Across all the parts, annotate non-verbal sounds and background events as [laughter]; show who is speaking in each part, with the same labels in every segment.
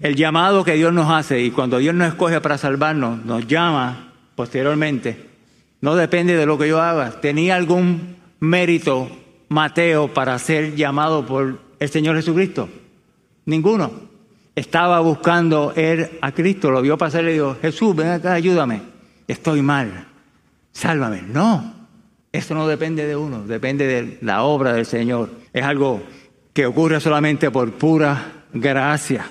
Speaker 1: el llamado que Dios nos hace y cuando Dios nos escoge para salvarnos, nos llama posteriormente, no depende de lo que yo haga. ¿Tenía algún mérito Mateo para ser llamado por el Señor Jesucristo? Ninguno. Estaba buscando él a Cristo, lo vio pasar y le dijo, Jesús, ven acá, ayúdame. Estoy mal, sálvame. No, eso no depende de uno, depende de la obra del Señor. Es algo que ocurre solamente por pura gracia.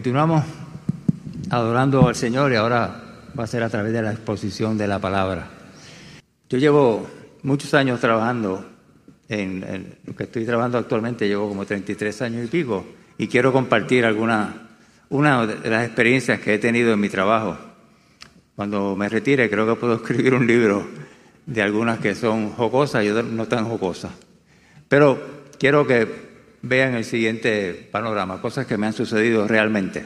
Speaker 1: Continuamos adorando al Señor y ahora va a ser a través de la exposición de la palabra. Yo llevo muchos años trabajando en, lo que estoy trabajando actualmente, llevo como 33 años y pico, y quiero compartir alguna una de las experiencias que he tenido en mi trabajo. Cuando me retire, creo que puedo [laughs] escribir un libro de algunas que son jocosas y otras no tan jocosas. Pero quiero que vean el siguiente panorama, cosas que me han sucedido realmente.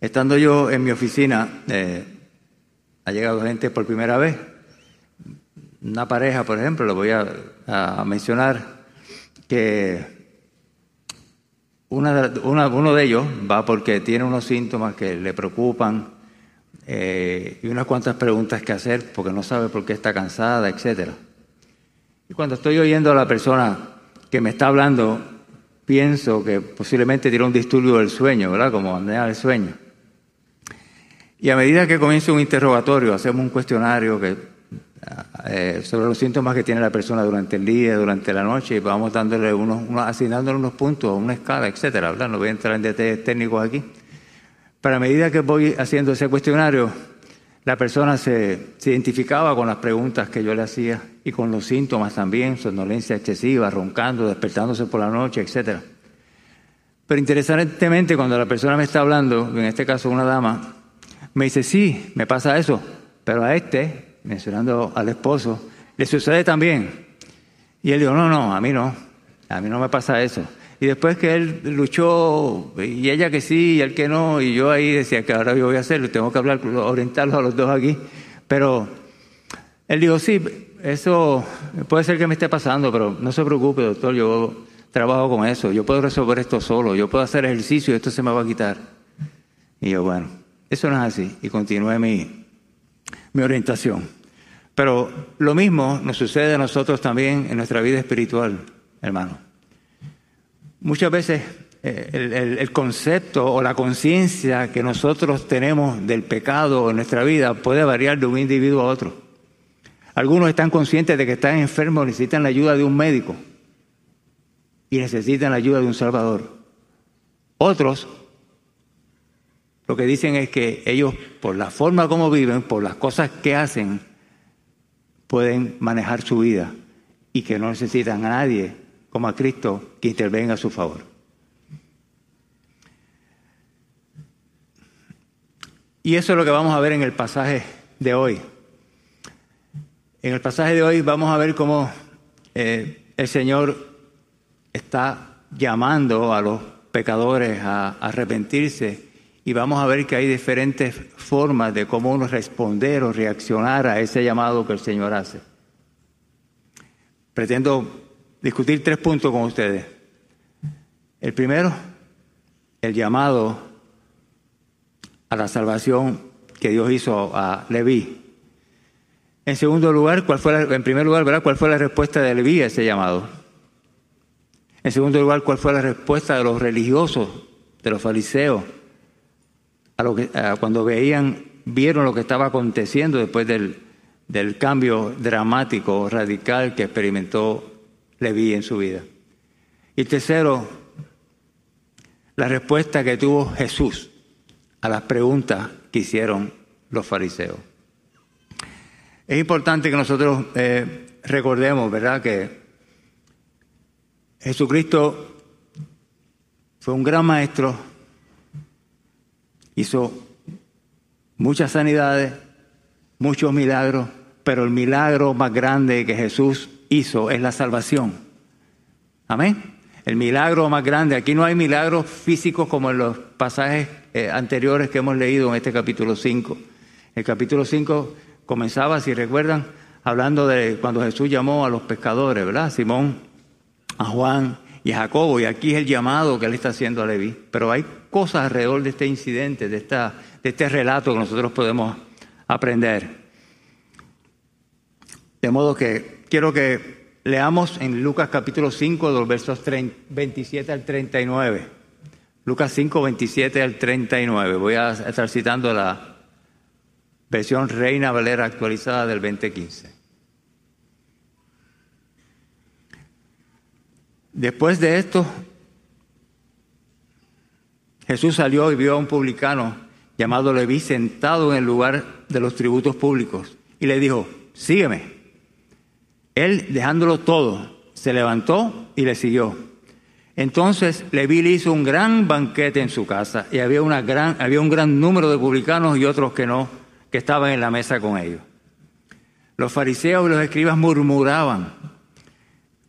Speaker 1: Estando yo en mi oficina, eh, ha llegado gente por primera vez, una pareja, por ejemplo, lo voy a, mencionar, que uno de ellos va porque tiene unos síntomas que le preocupan eh, y unas cuantas preguntas que hacer porque no sabe por qué está cansada, etc. Y cuando estoy oyendo a la persona que me está hablando, pienso que posiblemente tiene un disturbio del sueño, ¿verdad? Como apnea del sueño. Y a medida que comienza un interrogatorio, hacemos un cuestionario que, eh, sobre los síntomas que tiene la persona durante el día, durante la noche, y vamos dándole unos, asignándole unos puntos, una escala, etcétera. No voy a entrar en detalles técnicos aquí. Pero a medida que voy haciendo ese cuestionario, la persona se, identificaba con las preguntas que yo le hacía y con los síntomas también, somnolencia excesiva, roncando, despertándose por la noche, etc. Pero interesantemente, cuando la persona me está hablando, en este caso una dama, me dice, sí, me pasa eso, pero a este, mencionando al esposo, le sucede también. Y él dijo, no, no, a mí no, a mí no me pasa eso. Y después que él luchó, y ella que sí, y él que no, y yo ahí decía que ahora yo voy a hacerlo, tengo que hablar, orientarlos a los dos aquí. Pero él dijo, sí, eso puede ser que me esté pasando, pero no se preocupe, doctor, yo trabajo con eso, yo puedo resolver esto solo, yo puedo hacer ejercicio y esto se me va a quitar. Y yo, bueno, eso no es así, y continué mi, mi orientación. Pero lo mismo nos sucede a nosotros también en nuestra vida espiritual, hermano. Muchas veces eh, el, concepto o la conciencia que nosotros tenemos del pecado en nuestra vida puede variar de un individuo a otro. Algunos están conscientes de que están enfermos, necesitan la ayuda de un médico y necesitan la ayuda de un salvador. Otros lo que dicen es que ellos, por la forma como viven, por las cosas que hacen, pueden manejar su vida y que no necesitan a nadie como a Cristo que intervenga a su favor. Y eso es lo que vamos a ver en el pasaje de hoy. En el pasaje de hoy vamos a ver cómo eh, el Señor está llamando a los pecadores a arrepentirse y vamos a ver que hay diferentes formas de cómo uno responder o reaccionar a ese llamado que el Señor hace. Pretendo discutir tres puntos con ustedes. El primero, el llamado a la salvación que Dios hizo a Leví. En segundo lugar, ¿cuál fue en primer lugar, ¿verdad? ¿cuál fue la respuesta de Leví a ese llamado? En segundo lugar, ¿cuál fue la respuesta de los religiosos, de los fariseos, a lo que, cuando veían, vieron lo que estaba aconteciendo después del, del cambio dramático, radical que experimentó le vi en su vida. Y tercero, la respuesta que tuvo Jesús a las preguntas que hicieron los fariseos. Es importante que nosotros eh, recordemos, ¿verdad?, que Jesucristo fue un gran maestro, hizo muchas sanidades, muchos milagros, pero el milagro más grande que Jesús hizo es la salvación. Amén. El milagro más grande, aquí no hay milagros físicos como en los pasajes eh, anteriores que hemos leído en este capítulo 5. El capítulo 5 comenzaba, si recuerdan, hablando de cuando Jesús llamó a los pescadores, ¿verdad? Simón, a Juan y a Jacobo, y aquí es el llamado que él está haciendo a Leví. Pero hay cosas alrededor de este incidente, de, esta, de este relato que nosotros podemos aprender. De modo que quiero que Leamos en Lucas capítulo 5, de los versos 27 al 39. Lucas 5, 27 al 39. Voy a estar citando la versión Reina Valera actualizada del 2015. Después de esto, Jesús salió y vio a un publicano llamado Leví sentado en el lugar de los tributos públicos y le dijo, sígueme. Él, dejándolo todo, se levantó y le siguió. Entonces Leví le hizo un gran banquete en su casa y había, había un gran número de publicanos y otros que no, que estaban en la mesa con ellos. Los fariseos y los escribas murmuraban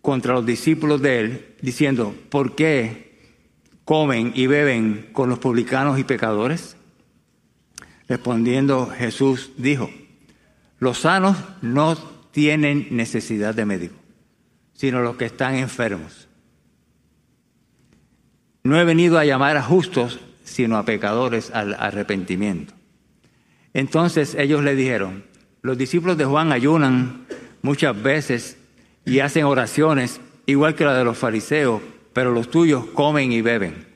Speaker 1: contra los discípulos de él, diciendo, ¿por qué comen y beben con los publicanos y pecadores? Respondiendo Jesús dijo, los sanos no tienen necesidad de médico, sino los que están enfermos. No he venido a llamar a justos, sino a pecadores al arrepentimiento. Entonces ellos le dijeron, los discípulos de Juan ayunan muchas veces y hacen oraciones, igual que la de los fariseos, pero los tuyos comen y beben.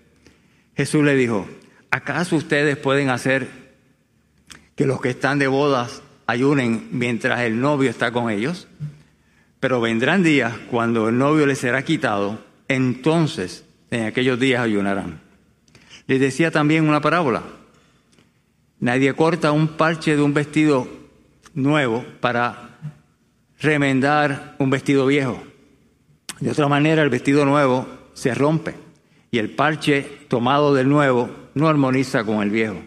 Speaker 1: Jesús le dijo, ¿acaso ustedes pueden hacer que los que están de bodas ayunen mientras el novio está con ellos, pero vendrán días cuando el novio les será quitado, entonces en aquellos días ayunarán. Les decía también una parábola. Nadie corta un parche de un vestido nuevo para remendar un vestido viejo. De otra manera, el vestido nuevo se rompe y el parche tomado del nuevo no armoniza con el viejo.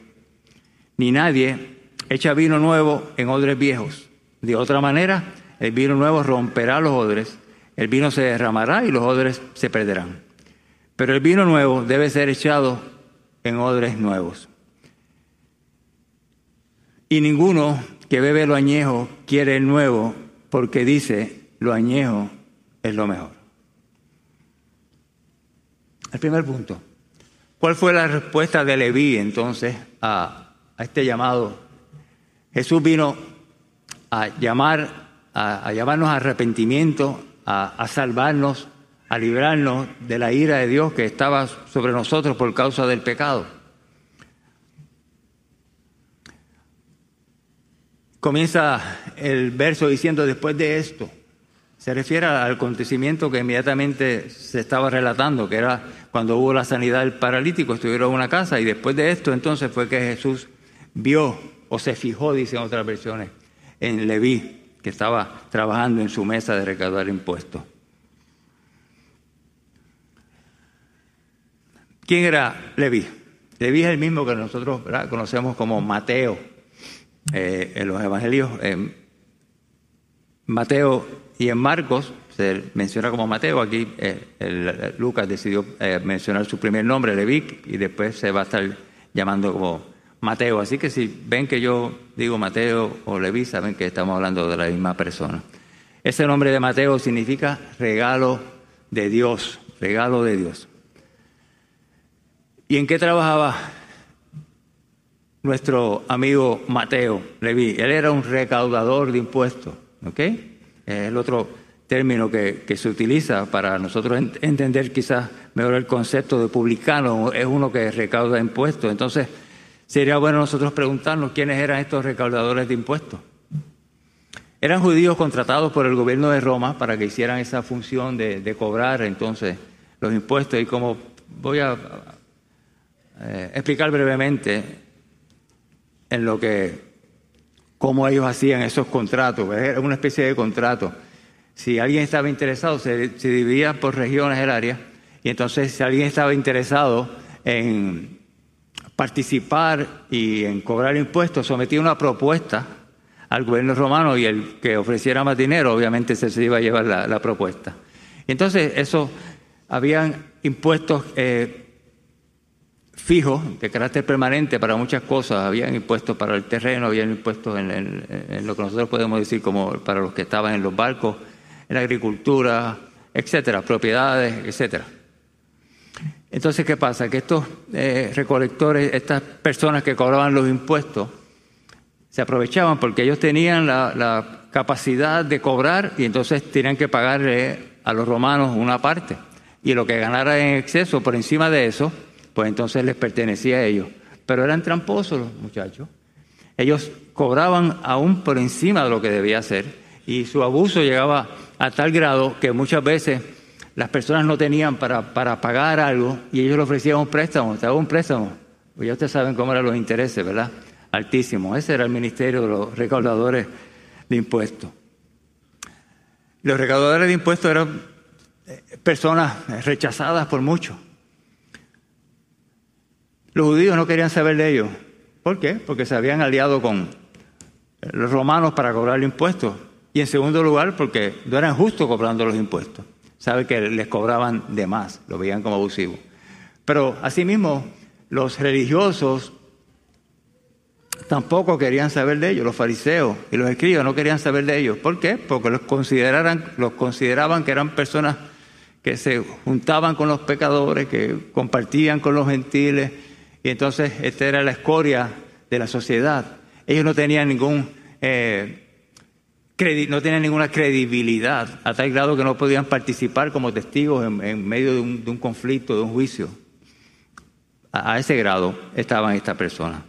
Speaker 1: Ni nadie echa vino nuevo en odres viejos. De otra manera, el vino nuevo romperá los odres, el vino se derramará y los odres se perderán. Pero el vino nuevo debe ser echado en odres nuevos. Y ninguno que bebe lo añejo quiere el nuevo porque dice, lo añejo es lo mejor. El primer punto. ¿Cuál fue la respuesta de Leví entonces a, a este llamado Jesús vino a llamar, a, llamarnos a arrepentimiento, a, salvarnos, a librarnos de la ira de Dios que estaba sobre nosotros por causa del pecado. Comienza el verso diciendo después de esto. Se refiere al acontecimiento que inmediatamente se estaba relatando, que era cuando hubo la sanidad del paralítico, estuvieron en una casa y después de esto entonces fue que Jesús vio o se fijó, dicen otras versiones, en Leví, que estaba trabajando en su mesa de recaudar impuestos. ¿Quién era Leví? Leví es el mismo que nosotros conocemos como Mateo eh, en los evangelios. Mateo y en Marcos se menciona como Mateo, aquí eh, Lucas decidió eh, mencionar su primer nombre, Leví, y después se va a estar llamando como Mateo. Así que si ven que yo digo Mateo o Leví, saben que estamos hablando de la misma persona. Ese nombre de Mateo significa regalo de Dios, regalo de Dios. ¿Y en qué trabajaba nuestro amigo Mateo Leví? Él era un recaudador de impuestos, ¿ok? Es el otro término que, que se utiliza para nosotros entender quizás mejor el concepto de publicano, es uno que recauda impuestos. Entonces, Sería bueno nosotros preguntarnos quiénes eran estos recaudadores de impuestos. Eran judíos contratados por el gobierno de Roma para que hicieran esa función de, cobrar entonces los impuestos y como voy a eh, explicar brevemente en lo que cómo ellos hacían esos contratos, era una especie de contrato. Si alguien estaba interesado, se, se dividía por regiones el área, y entonces si alguien estaba interesado en participar y en cobrar impuestos, sometía una propuesta al gobierno romano y el que ofreciera más dinero, obviamente se iba a llevar la, propuesta. Entonces, eso, habían impuestos eh, fijos, de carácter permanente para muchas cosas, habían impuestos para el terreno, habían impuestos en, en, lo que nosotros podemos decir como para los que estaban en los barcos, en la agricultura, etcétera, propiedades, etcétera. Entonces, ¿qué pasa? Que estos eh, recolectores, estas personas que cobraban los impuestos, se aprovechaban porque ellos tenían la, capacidad de cobrar y entonces tenían que pagarle a los romanos una parte. Y lo que ganara en exceso por encima de eso, pues entonces les pertenecía a ellos. Pero eran tramposos los muchachos. Ellos cobraban aún por encima de lo que debía hacer y su abuso llegaba a tal grado que muchas veces las personas no tenían para, pagar algo y ellos le ofrecían un préstamo, te un préstamo. Pues ya ustedes saben cómo eran los intereses, ¿verdad? Altísimos. Ese era el ministerio de los recaudadores de impuestos. Los recaudadores de impuestos eran eh, personas rechazadas por muchos. Los judíos no querían saber de ellos. ¿Por qué? Porque se habían aliado con los romanos para cobrar impuestos. Y en segundo lugar, porque no eran justos cobrando los impuestos sabe que les cobraban de más, lo veían como abusivo. Pero asimismo, los religiosos tampoco querían saber de ellos, los fariseos y los escribas no querían saber de ellos. ¿Por qué? Porque los, consideraran, los consideraban que eran personas que se juntaban con los pecadores, que compartían con los gentiles, y entonces esta era la escoria de la sociedad. Ellos no tenían ningún eh, no tenían ninguna credibilidad, a tal grado que no podían participar como testigos en, medio de un, conflicto, de un juicio. A, ese grado estaban estas personas.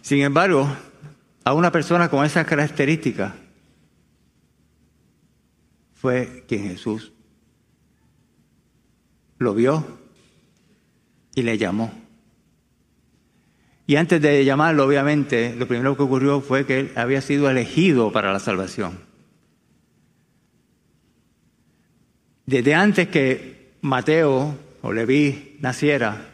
Speaker 1: Sin embargo, a una persona con esas características fue quien Jesús lo vio y le llamó. Y antes de llamarlo, obviamente, lo primero que ocurrió fue que él había sido elegido para la salvación. Desde antes que Mateo o Leví naciera,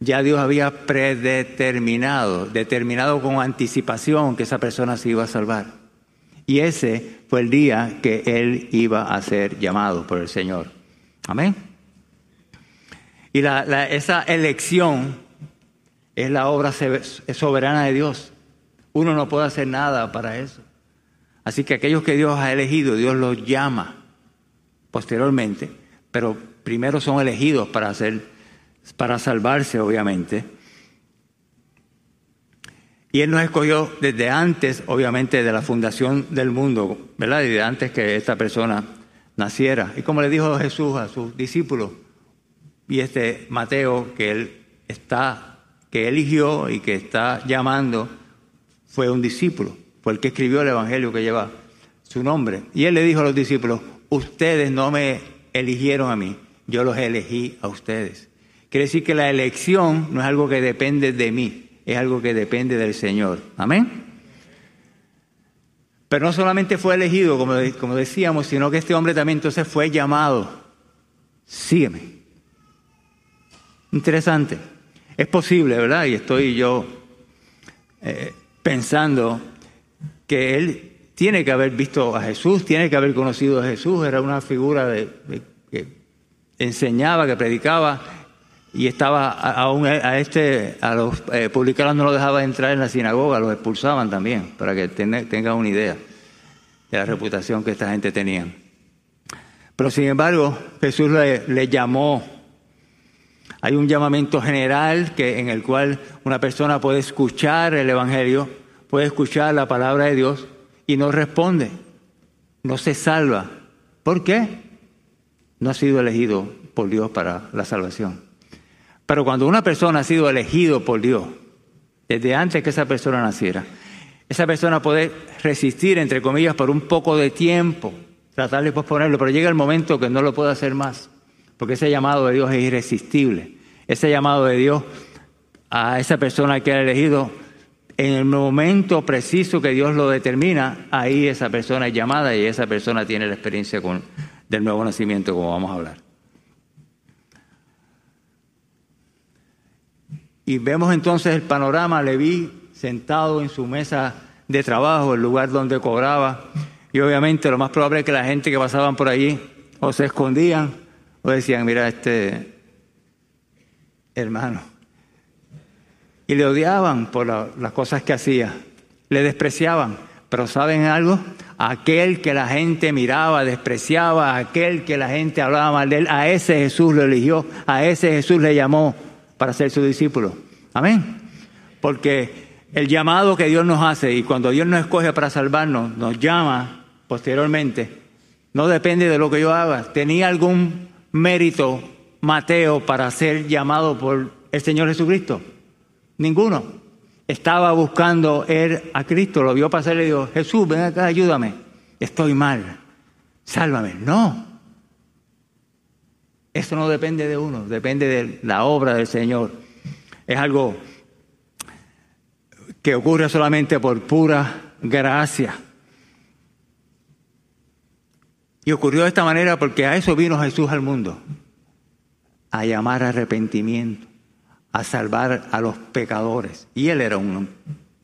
Speaker 1: ya Dios había predeterminado, determinado con anticipación que esa persona se iba a salvar. Y ese fue el día que él iba a ser llamado por el Señor. Amén. Y esa elección es la obra soberana de Dios. Uno no puede hacer nada para eso. Así que aquellos que Dios ha elegido, Dios los llama posteriormente, pero primero son elegidos para hacer, para salvarse, obviamente. Y Él nos escogió desde antes, obviamente, de la fundación del mundo, ¿verdad? Desde antes que esta persona naciera. Y como le dijo Jesús a sus discípulos, y este Mateo, que Él está que eligió y que está llamando fue un discípulo, fue el que escribió el Evangelio que lleva su nombre. Y él le dijo a los discípulos, ustedes no me eligieron a mí, yo los elegí a ustedes. Quiere decir que la elección no es algo que depende de mí, es algo que depende del Señor. Amén. Pero no solamente fue elegido, como, como decíamos, sino que este hombre también entonces fue llamado. Sígueme. Interesante. Es posible, ¿verdad? Y estoy yo eh, pensando que él tiene que haber visto a Jesús, tiene que haber conocido a Jesús, era una figura que enseñaba, que predicaba y estaba aún a este a los eh, publicanos no lo dejaba entrar en la sinagoga, los expulsaban también, para que tenga una idea de la reputación que esta gente tenía. Pero sin embargo, Jesús le llamó hay un llamamiento general que, en el cual una persona puede escuchar el Evangelio, puede escuchar la palabra de Dios y no responde, no se salva. ¿Por qué? No ha sido elegido por Dios para la salvación. Pero cuando una persona ha sido elegido por Dios, desde antes que esa persona naciera, esa persona puede resistir, entre comillas, por un poco de tiempo, tratar de posponerlo, pero llega el momento que no lo puede hacer más porque ese llamado de Dios es irresistible. Ese llamado de Dios a esa persona que ha elegido, en el momento preciso que Dios lo determina, ahí esa persona es llamada y esa persona tiene la experiencia con, del nuevo nacimiento, como vamos a hablar. Y vemos entonces el panorama, Leví sentado en su mesa de trabajo, el lugar donde cobraba. Y obviamente lo más probable es que la gente que pasaban por allí o se escondían o decían, mira, este hermano. Y le odiaban por las cosas que hacía, le despreciaban. Pero ¿saben algo? Aquel que la gente miraba, despreciaba, aquel que la gente hablaba mal de él, a ese Jesús lo eligió, a ese Jesús le llamó para ser su discípulo. Amén. Porque el llamado que Dios nos hace y cuando Dios nos escoge para salvarnos, nos llama posteriormente, no depende de lo que yo haga. ¿Tenía algún mérito Mateo para ser llamado por el Señor Jesucristo? Ninguno. Estaba buscando él a Cristo, lo vio pasar y le dijo, Jesús, ven acá, ayúdame. Estoy mal. Sálvame. No. Eso no depende de uno, depende de la obra del Señor. Es algo que ocurre solamente por pura gracia. Y ocurrió de esta manera porque a eso vino Jesús al mundo, a llamar arrepentimiento, a salvar a los pecadores. Y él era un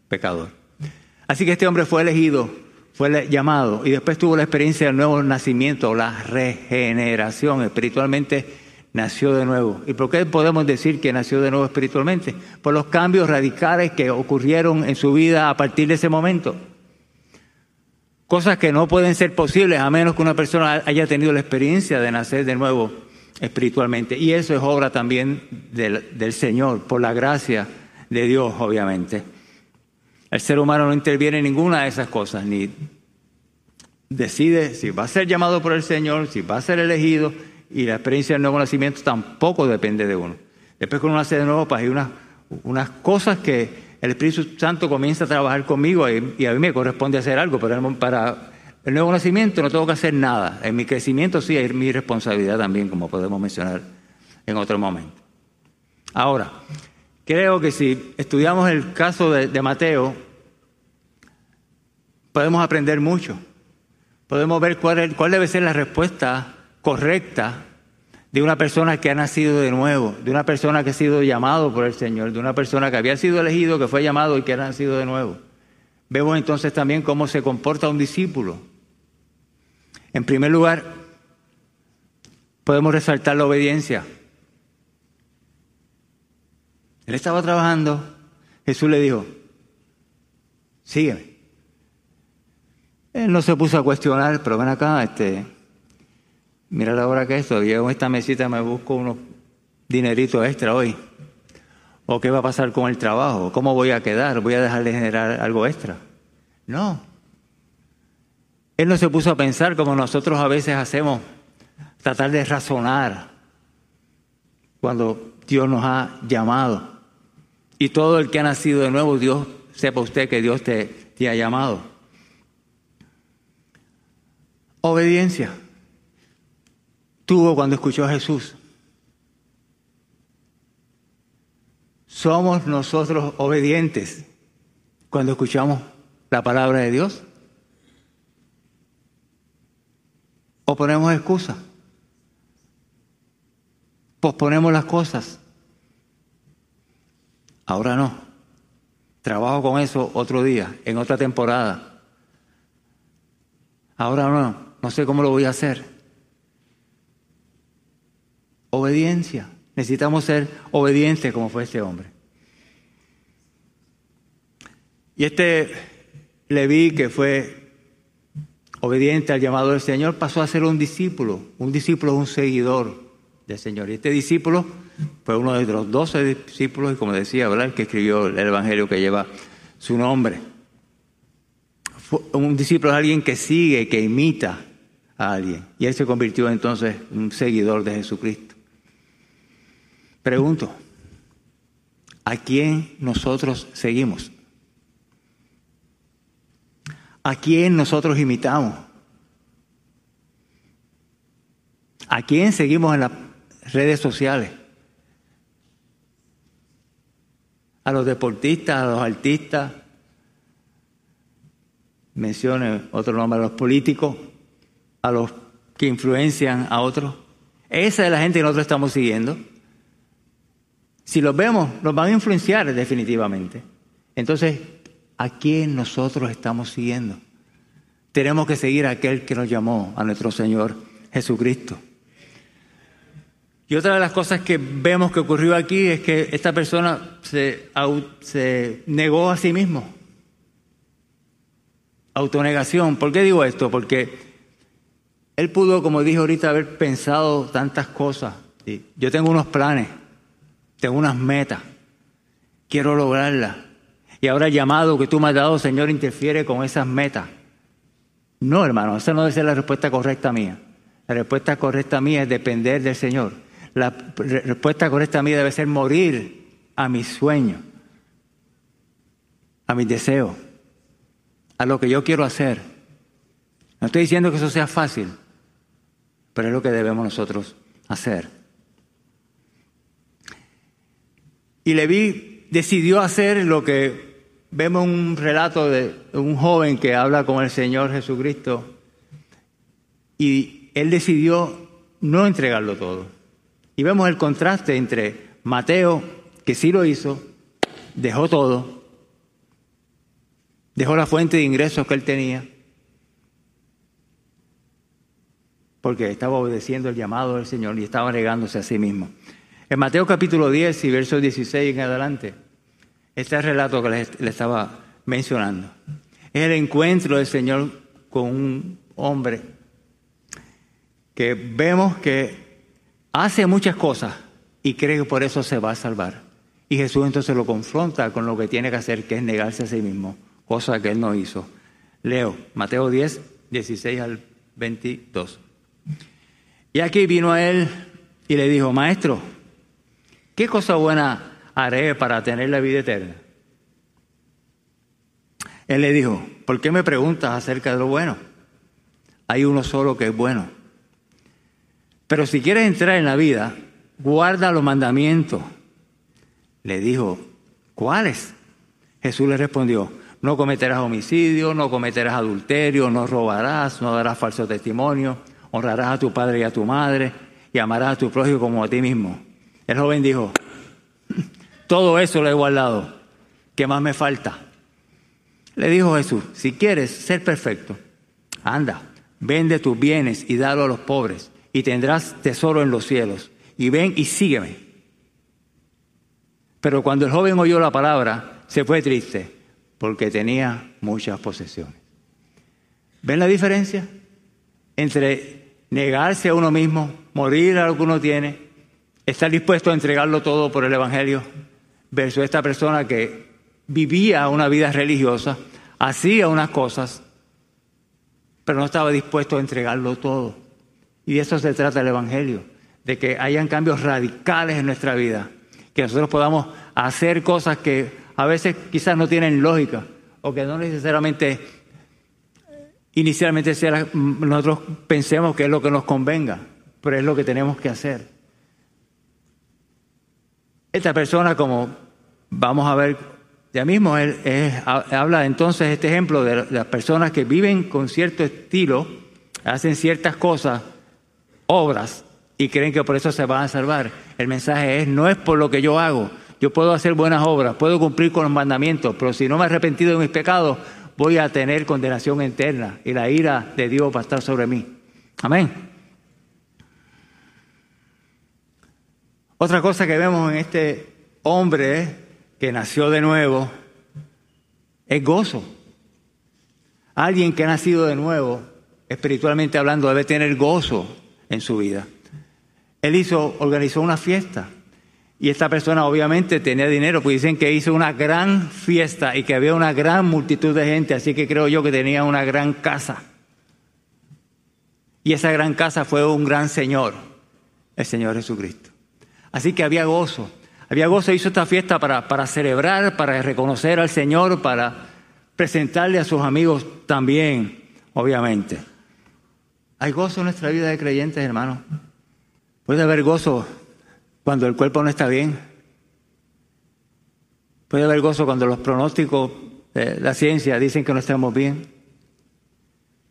Speaker 1: pecador. Así que este hombre fue elegido, fue llamado y después tuvo la experiencia del nuevo nacimiento, la regeneración espiritualmente nació de nuevo. ¿Y por qué podemos decir que nació de nuevo espiritualmente? Por los cambios radicales que ocurrieron en su vida a partir de ese momento. Cosas que no pueden ser posibles a menos que una persona haya tenido la experiencia de nacer de nuevo espiritualmente. Y eso es obra también del, Señor, por la gracia de Dios, obviamente. El ser humano no interviene en ninguna de esas cosas, ni decide si va a ser llamado por el Señor, si va a ser elegido, y la experiencia del nuevo nacimiento tampoco depende de uno. Después que uno nace de nuevo, pues hay unas, unas cosas que el Espíritu Santo comienza a trabajar conmigo y, a mí me corresponde hacer algo, pero para el nuevo nacimiento no tengo que hacer nada. En mi crecimiento sí hay mi responsabilidad también, como podemos mencionar en otro momento. Ahora, creo que si estudiamos el caso de, Mateo, podemos aprender mucho. Podemos ver cuál, cuál debe ser la respuesta correcta de una persona que ha nacido de nuevo, de una persona que ha sido llamado por el Señor, de una persona que había sido elegido, que fue llamado y que ha nacido de nuevo. Vemos entonces también cómo se comporta un discípulo. En primer lugar, podemos resaltar la obediencia. Él estaba trabajando, Jesús le dijo, sígueme. Él no se puso a cuestionar, pero ven acá, este, mira la hora que es, todavía con esta mesita me busco unos dineritos extra hoy. ¿O qué va a pasar con el trabajo? ¿Cómo voy a quedar? ¿Voy a dejar de generar algo extra? No. Él no se puso a pensar como nosotros a veces hacemos, tratar de razonar cuando Dios nos ha llamado. Y todo el que ha nacido de nuevo, Dios, sepa usted que Dios te, te ha llamado. Obediencia tuvo cuando escuchó a Jesús. ¿Somos nosotros obedientes cuando escuchamos la palabra de Dios? ¿O ponemos excusa? ¿Posponemos las cosas? Ahora no. Trabajo con eso otro día, en otra temporada. Ahora no, no sé cómo lo voy a hacer. Obediencia. Necesitamos ser obedientes como fue este hombre. Y este Leví, que fue obediente al llamado del Señor, pasó a ser un discípulo. Un discípulo es un seguidor del Señor. Y este discípulo fue uno de los doce discípulos, y como decía, ¿verdad? El que escribió el Evangelio que lleva su nombre. un discípulo es alguien que sigue, que imita a alguien. Y él se convirtió entonces en un seguidor de Jesucristo. Pregunto, ¿a quién nosotros seguimos? ¿A quién nosotros imitamos? ¿A quién seguimos en las redes sociales? ¿A los deportistas, a los artistas? Mencione otro nombre, a los políticos, a los que influencian a otros. Esa es la gente que nosotros estamos siguiendo. Si los vemos, nos van a influenciar definitivamente. Entonces, ¿a quién nosotros estamos siguiendo? Tenemos que seguir a aquel que nos llamó, a nuestro Señor Jesucristo. Y otra de las cosas que vemos que ocurrió aquí es que esta persona se, negó a sí mismo. Autonegación. ¿Por qué digo esto? Porque él pudo, como dije ahorita, haber pensado tantas cosas. Yo tengo unos planes, tengo unas metas, quiero lograrlas. Y ahora el llamado que tú me has dado, Señor, interfiere con esas metas. No, hermano, esa no debe ser la respuesta correcta mía. La respuesta correcta mía es depender del Señor. La respuesta correcta mía debe ser morir a mis sueños, a mis deseos, a lo que yo quiero hacer. No estoy diciendo que eso sea fácil, pero es lo que debemos nosotros hacer. Y Leví decidió hacer lo que vemos un relato de un joven que habla con el Señor Jesucristo y él decidió no entregarlo todo. Y vemos el contraste entre Mateo, que sí lo hizo, dejó todo, dejó la fuente de ingresos que él tenía, porque estaba obedeciendo el llamado del Señor y estaba negándose a sí mismo. En Mateo capítulo 10 y versos 16 en adelante, este es el relato que le estaba mencionando. Es el encuentro del Señor con un hombre que vemos que hace muchas cosas y cree que por eso se va a salvar. Y Jesús entonces lo confronta con lo que tiene que hacer, que es negarse a sí mismo, cosa que él no hizo. Leo, Mateo 10, 16 al 22. Y aquí vino a él y le dijo, maestro, ¿qué cosa buena haré para tener la vida eterna? Él le dijo, ¿por qué me preguntas acerca de lo bueno? Hay uno solo que es bueno. Pero si quieres entrar en la vida, guarda los mandamientos. Le dijo, ¿cuáles? Jesús le respondió, no cometerás homicidio, no cometerás adulterio, no robarás, no darás falso testimonio, honrarás a tu padre y a tu madre y amarás a tu prójimo como a ti mismo. El joven dijo, todo eso lo he guardado, ¿qué más me falta? Le dijo Jesús, si quieres ser perfecto, anda, vende tus bienes y dalo a los pobres y tendrás tesoro en los cielos. Y ven y sígueme. Pero cuando el joven oyó la palabra, se fue triste porque tenía muchas posesiones. ¿Ven la diferencia entre negarse a uno mismo, morir a lo que uno tiene, estar dispuesto a entregarlo todo por el Evangelio, versus esta persona que vivía una vida religiosa, hacía unas cosas, pero no estaba dispuesto a entregarlo todo. Y de eso se trata el Evangelio, de que hayan cambios radicales en nuestra vida, que nosotros podamos hacer cosas que a veces quizás no tienen lógica o que no necesariamente inicialmente nosotros pensemos que es lo que nos convenga, pero es lo que tenemos que hacer. Esta persona, como vamos a ver ya mismo, él, habla entonces este ejemplo de las personas que viven con cierto estilo, hacen ciertas cosas, obras, y creen que por eso se van a salvar. El mensaje es, no es por lo que yo hago, yo puedo hacer buenas obras, puedo cumplir con los mandamientos, pero si no me he arrepentido de mis pecados, voy a tener condenación eterna y la ira de Dios va a estar sobre mí. Amén. Otra cosa que vemos en este hombre que nació de nuevo es gozo. Alguien que ha nacido de nuevo, espiritualmente hablando, debe tener gozo en su vida. Él hizo, organizó una fiesta y esta persona obviamente tenía dinero, pues dicen que hizo una gran fiesta y que había una gran multitud de gente, así que creo yo que tenía una gran casa. Y esa gran casa fue un gran Señor, el Señor Jesucristo. Así que había gozo. Había gozo, hizo esta fiesta para, para celebrar, para reconocer al Señor, para presentarle a sus amigos también, obviamente. Hay gozo en nuestra vida de creyentes, hermanos. Puede haber gozo cuando el cuerpo no está bien. Puede haber gozo cuando los pronósticos de la ciencia dicen que no estamos bien.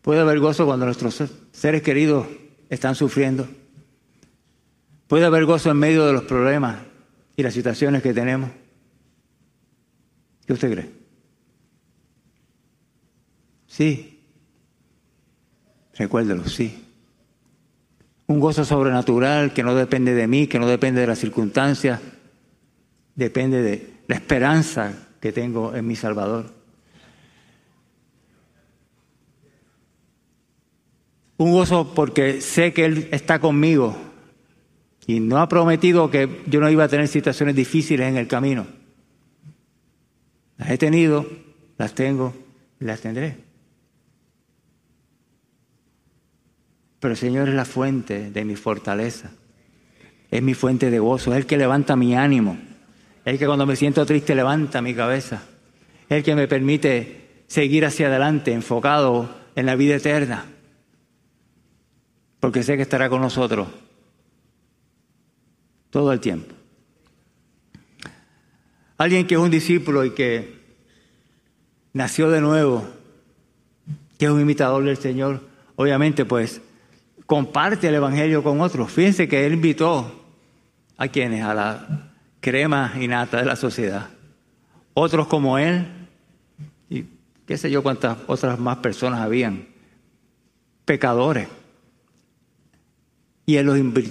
Speaker 1: Puede haber gozo cuando nuestros seres queridos están sufriendo. Puede haber gozo en medio de los problemas y las situaciones que tenemos. ¿Qué usted cree? Sí. Recuérdelo, sí. Un gozo sobrenatural que no depende de mí, que no depende de las circunstancias, depende de la esperanza que tengo en mi Salvador. Un gozo porque sé que Él está conmigo y no ha prometido que yo no iba a tener situaciones difíciles en el camino. Las he tenido, las tengo y las tendré. Pero el Señor es la fuente de mi fortaleza. Es mi fuente de gozo. Es el que levanta mi ánimo. El que cuando me siento triste levanta mi cabeza. El que me permite seguir hacia adelante, enfocado en la vida eterna. Porque sé que estará con nosotros todo el tiempo. Alguien que es un discípulo y que nació de nuevo, que es un imitador del Señor, obviamente pues comparte el Evangelio con otros. Fíjense que él invitó a quienes, a la crema innata de la sociedad. Otros como él, y qué sé yo cuántas otras más personas habían, pecadores. Y él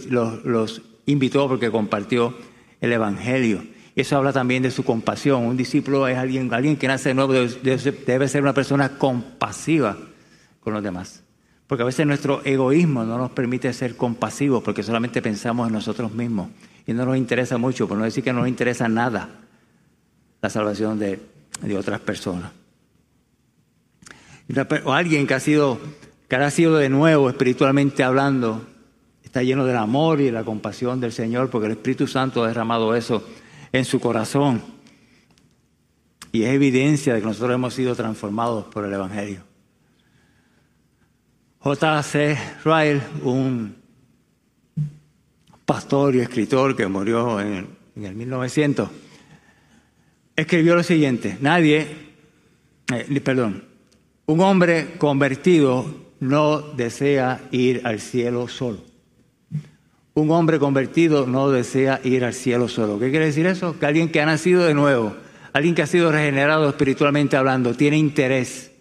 Speaker 1: los, los invitó porque compartió el Evangelio. Eso habla también de su compasión. Un discípulo es alguien, alguien que nace de nuevo, debe ser una persona compasiva con los demás. Porque a veces nuestro egoísmo no nos permite ser compasivos porque solamente pensamos en nosotros mismos y no nos interesa mucho, por no decir que no nos interesa nada la salvación de, de otras personas. O alguien que ha sido que ha sido de nuevo espiritualmente hablando, está lleno del amor y la compasión del Señor porque el Espíritu Santo ha derramado eso en su corazón. Y es evidencia de que nosotros hemos sido transformados por el Evangelio. J.C. Ryle, un pastor y escritor que murió en, el 1900, escribió lo siguiente, nadie, eh, perdón, un hombre convertido no desea ir al cielo solo. Un hombre convertido no desea ir al cielo solo. ¿Qué quiere decir eso? Que alguien que ha nacido de nuevo, alguien que ha sido regenerado espiritualmente hablando, tiene interés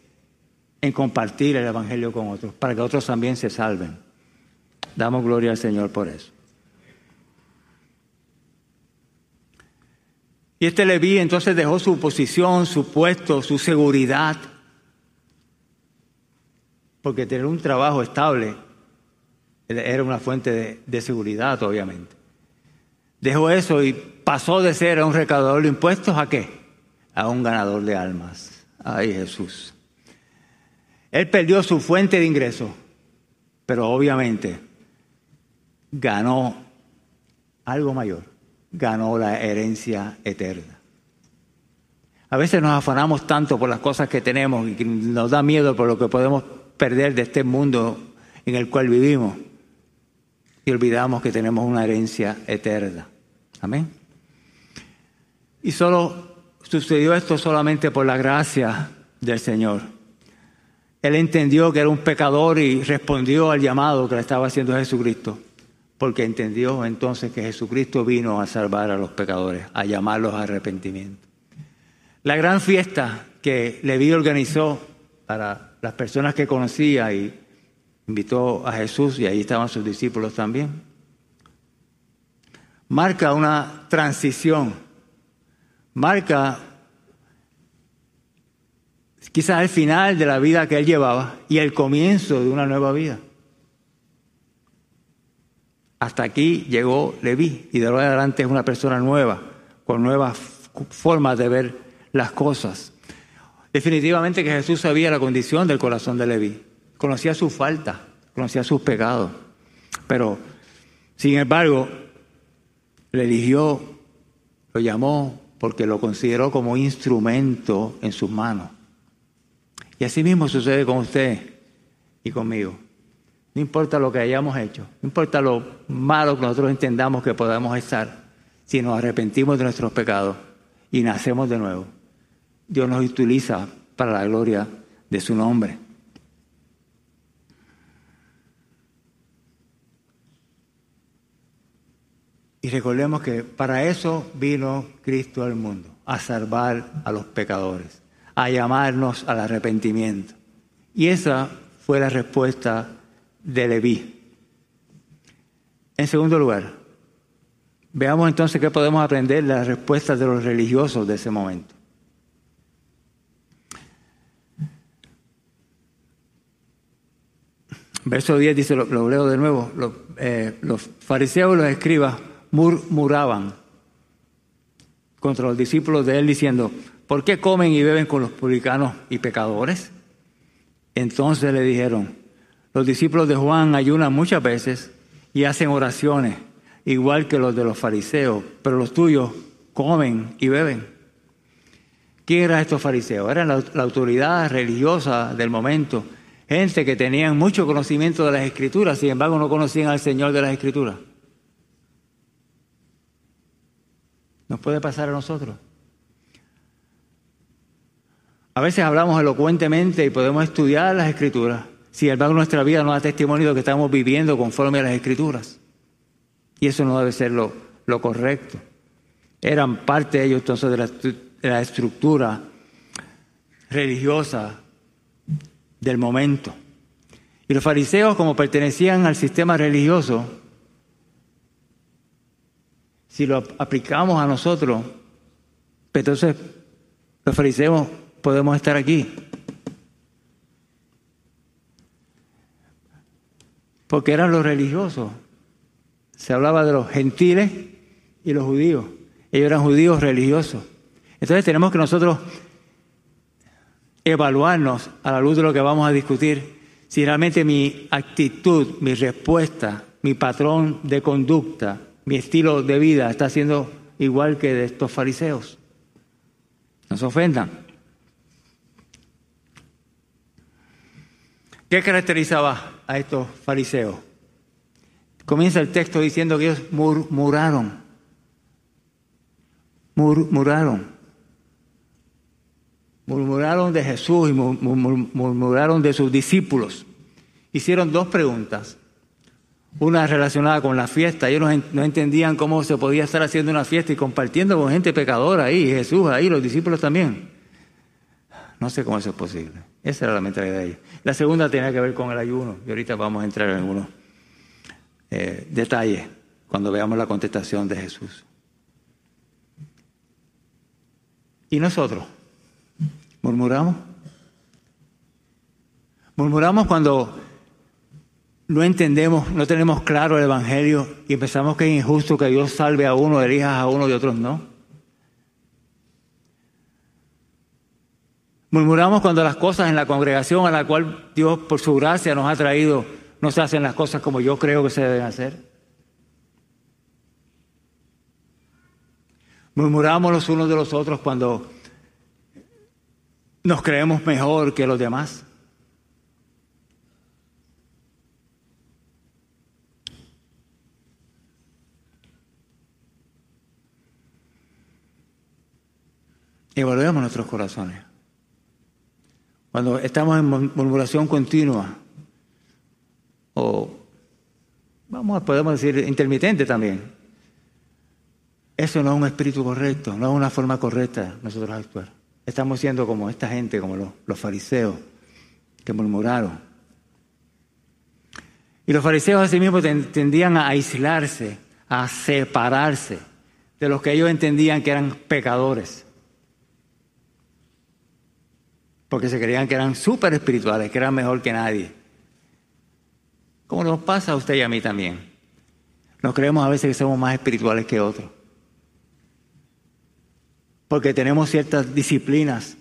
Speaker 1: en compartir el Evangelio con otros, para que otros también se salven. Damos gloria al Señor por eso. Y este Leví entonces dejó su posición, su puesto, su seguridad, porque tener un trabajo estable era una fuente de, seguridad, obviamente. Dejó eso y pasó de ser un recaudador de impuestos a qué? A un ganador de almas. Ay Jesús. Él perdió su fuente de ingreso, pero obviamente ganó algo mayor, ganó la herencia eterna. A veces nos afanamos tanto por las cosas que tenemos y nos da miedo por lo que podemos perder de este mundo en el cual vivimos y olvidamos que tenemos una herencia eterna. Amén. Y solo sucedió esto solamente por la gracia del Señor. Él entendió que era un pecador y respondió al llamado que le estaba haciendo Jesucristo, porque entendió entonces que Jesucristo vino a salvar a los pecadores, a llamarlos a arrepentimiento. La gran fiesta que Leví organizó para las personas que conocía y invitó a Jesús, y ahí estaban sus discípulos también, marca una transición, marca quizás el final de la vida que él llevaba y el comienzo de una nueva vida. Hasta aquí llegó Leví y de ahora en adelante es una persona nueva, con nuevas formas de ver las cosas. Definitivamente que Jesús sabía la condición del corazón de Leví, conocía su falta, conocía sus pecados, pero sin embargo le eligió, lo llamó porque lo consideró como instrumento en sus manos. Y así mismo sucede con usted y conmigo. No importa lo que hayamos hecho, no importa lo malo que nosotros entendamos que podamos estar, si nos arrepentimos de nuestros pecados y nacemos de nuevo, Dios nos utiliza para la gloria de su nombre. Y recordemos que para eso vino Cristo al mundo, a salvar a los pecadores, a llamarnos al arrepentimiento. Y esa fue la respuesta de Leví. En segundo lugar, veamos entonces qué podemos aprender de las respuestas de los religiosos de ese momento. Verso 10 dice, lo, leo de nuevo, eh, los fariseos y los escribas murmuraban contra los discípulos de él diciendo, ¿por qué comen y beben con los publicanos y pecadores? Entonces le dijeron, los discípulos de Juan ayunan muchas veces y hacen oraciones, igual que los de los fariseos, pero los tuyos comen y beben. ¿Quién eran estos fariseos? Eran la, la autoridad religiosa del momento, gente que tenían mucho conocimiento de las escrituras, sin embargo no conocían al Señor de las escrituras. Nos puede pasar a nosotros. A veces hablamos elocuentemente y podemos estudiar las escrituras, si embargo nuestra vida no da testimonio de que estamos viviendo conforme a las escrituras. Y eso no debe ser lo, correcto. Eran parte de ellos entonces de la, de la estructura religiosa del momento. Y los fariseos, como pertenecían al sistema religioso, si lo aplicamos a nosotros, pues entonces los fariseos podemos estar aquí. Porque eran los religiosos. Se hablaba de los gentiles y los judíos. Ellos eran judíos religiosos. Entonces tenemos que nosotros evaluarnos a la luz de lo que vamos a discutir si realmente mi actitud, mi respuesta, mi patrón de conducta mi estilo de vida está siendo igual que de estos fariseos. No se ofendan. ¿Qué caracterizaba a estos fariseos? Comienza el texto diciendo que ellos murmuraron. Murmuraron. Murmuraron de Jesús y murmuraron de sus discípulos. Hicieron dos preguntas una relacionada con la fiesta. Ellos no, entendían cómo se podía estar haciendo una fiesta y compartiendo con gente pecadora ahí, Jesús ahí, los discípulos también. No sé cómo eso es posible. Esa era la mentalidad de ellos. La segunda tenía que ver con el ayuno. Y ahorita vamos a entrar en algunos eh, detalles cuando veamos la contestación de Jesús. ¿Y nosotros? ¿Murmuramos? Murmuramos cuando no entendemos, no tenemos claro el Evangelio y empezamos que es injusto que Dios salve a uno, elijas a uno y otros no. Murmuramos cuando las cosas en la congregación a la cual Dios por su gracia nos ha traído no se hacen las cosas como yo creo que se deben hacer. Murmuramos los unos de los otros cuando nos creemos mejor que los demás. Evaluemos nuestros corazones. Cuando estamos en murmuración continua, o vamos, podemos decir intermitente también, eso no es un espíritu correcto, no es una forma correcta nosotros actuar. Estamos siendo como esta gente, como los, los fariseos, que murmuraron. Y los fariseos así mismo tendían a aislarse, a separarse de los que ellos entendían que eran pecadores porque se creían que eran súper espirituales, que eran mejor que nadie. Como nos pasa a usted y a mí también. Nos creemos a veces que somos más espirituales que otros. Porque tenemos ciertas disciplinas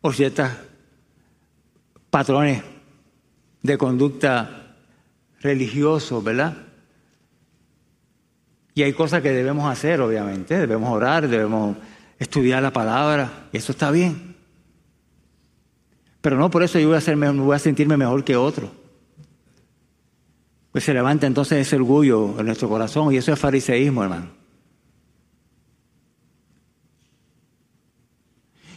Speaker 1: o ciertos patrones de conducta religiosos, ¿verdad? Y hay cosas que debemos hacer, obviamente. Debemos orar, debemos estudiar la palabra, eso está bien. Pero no por eso yo voy a, sentirme mejor que otro. Pues se levanta entonces ese orgullo en nuestro corazón y eso es fariseísmo, hermano.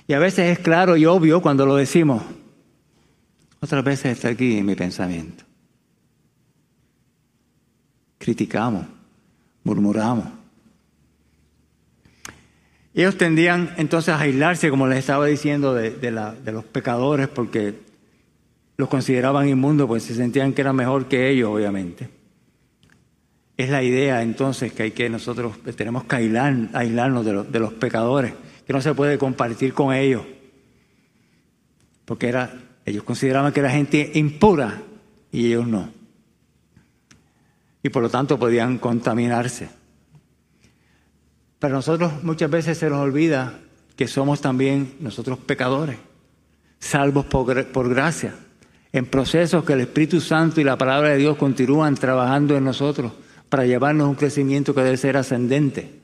Speaker 1: Y a veces es claro y obvio cuando lo decimos. Otras veces está aquí en mi pensamiento. Criticamos, murmuramos. Ellos tendían entonces a aislarse, como les estaba diciendo, de, los pecadores porque los consideraban inmundos, pues se sentían que eran mejor que ellos, obviamente. Es la idea entonces que hay que nosotros tenemos que aislar, aislarnos de los, pecadores, que no se puede compartir con ellos, porque era, ellos consideraban que era gente impura y ellos no. Y por lo tanto podían contaminarse. Pero nosotros muchas veces se nos olvida que somos también nosotros pecadores, salvos por, gracia, en procesos que el Espíritu Santo y la palabra de Dios continúan trabajando en nosotros para llevarnos un crecimiento que debe ser ascendente.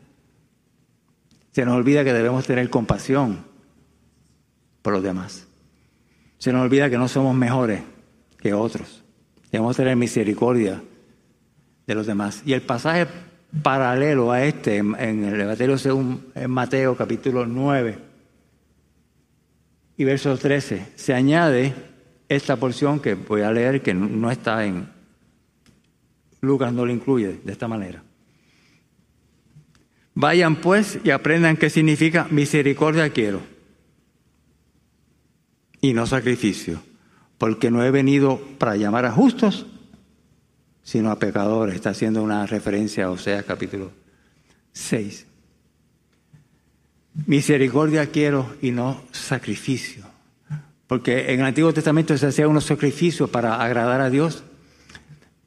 Speaker 1: Se nos olvida que debemos tener compasión por los demás. Se nos olvida que no somos mejores que otros. Debemos tener misericordia de los demás. Y el pasaje paralelo a este, en, el Evangelio según en Mateo capítulo 9 y verso 13, se añade esta porción que voy a leer, que no está en, Lucas no lo incluye de esta manera. Vayan pues y aprendan qué significa misericordia quiero y no sacrificio, porque no he venido para llamar a justos, sino a pecadores. Está haciendo una referencia a Oseas capítulo 6. Misericordia quiero y no sacrificio. Porque en el Antiguo Testamento se hacía unos sacrificios para agradar a Dios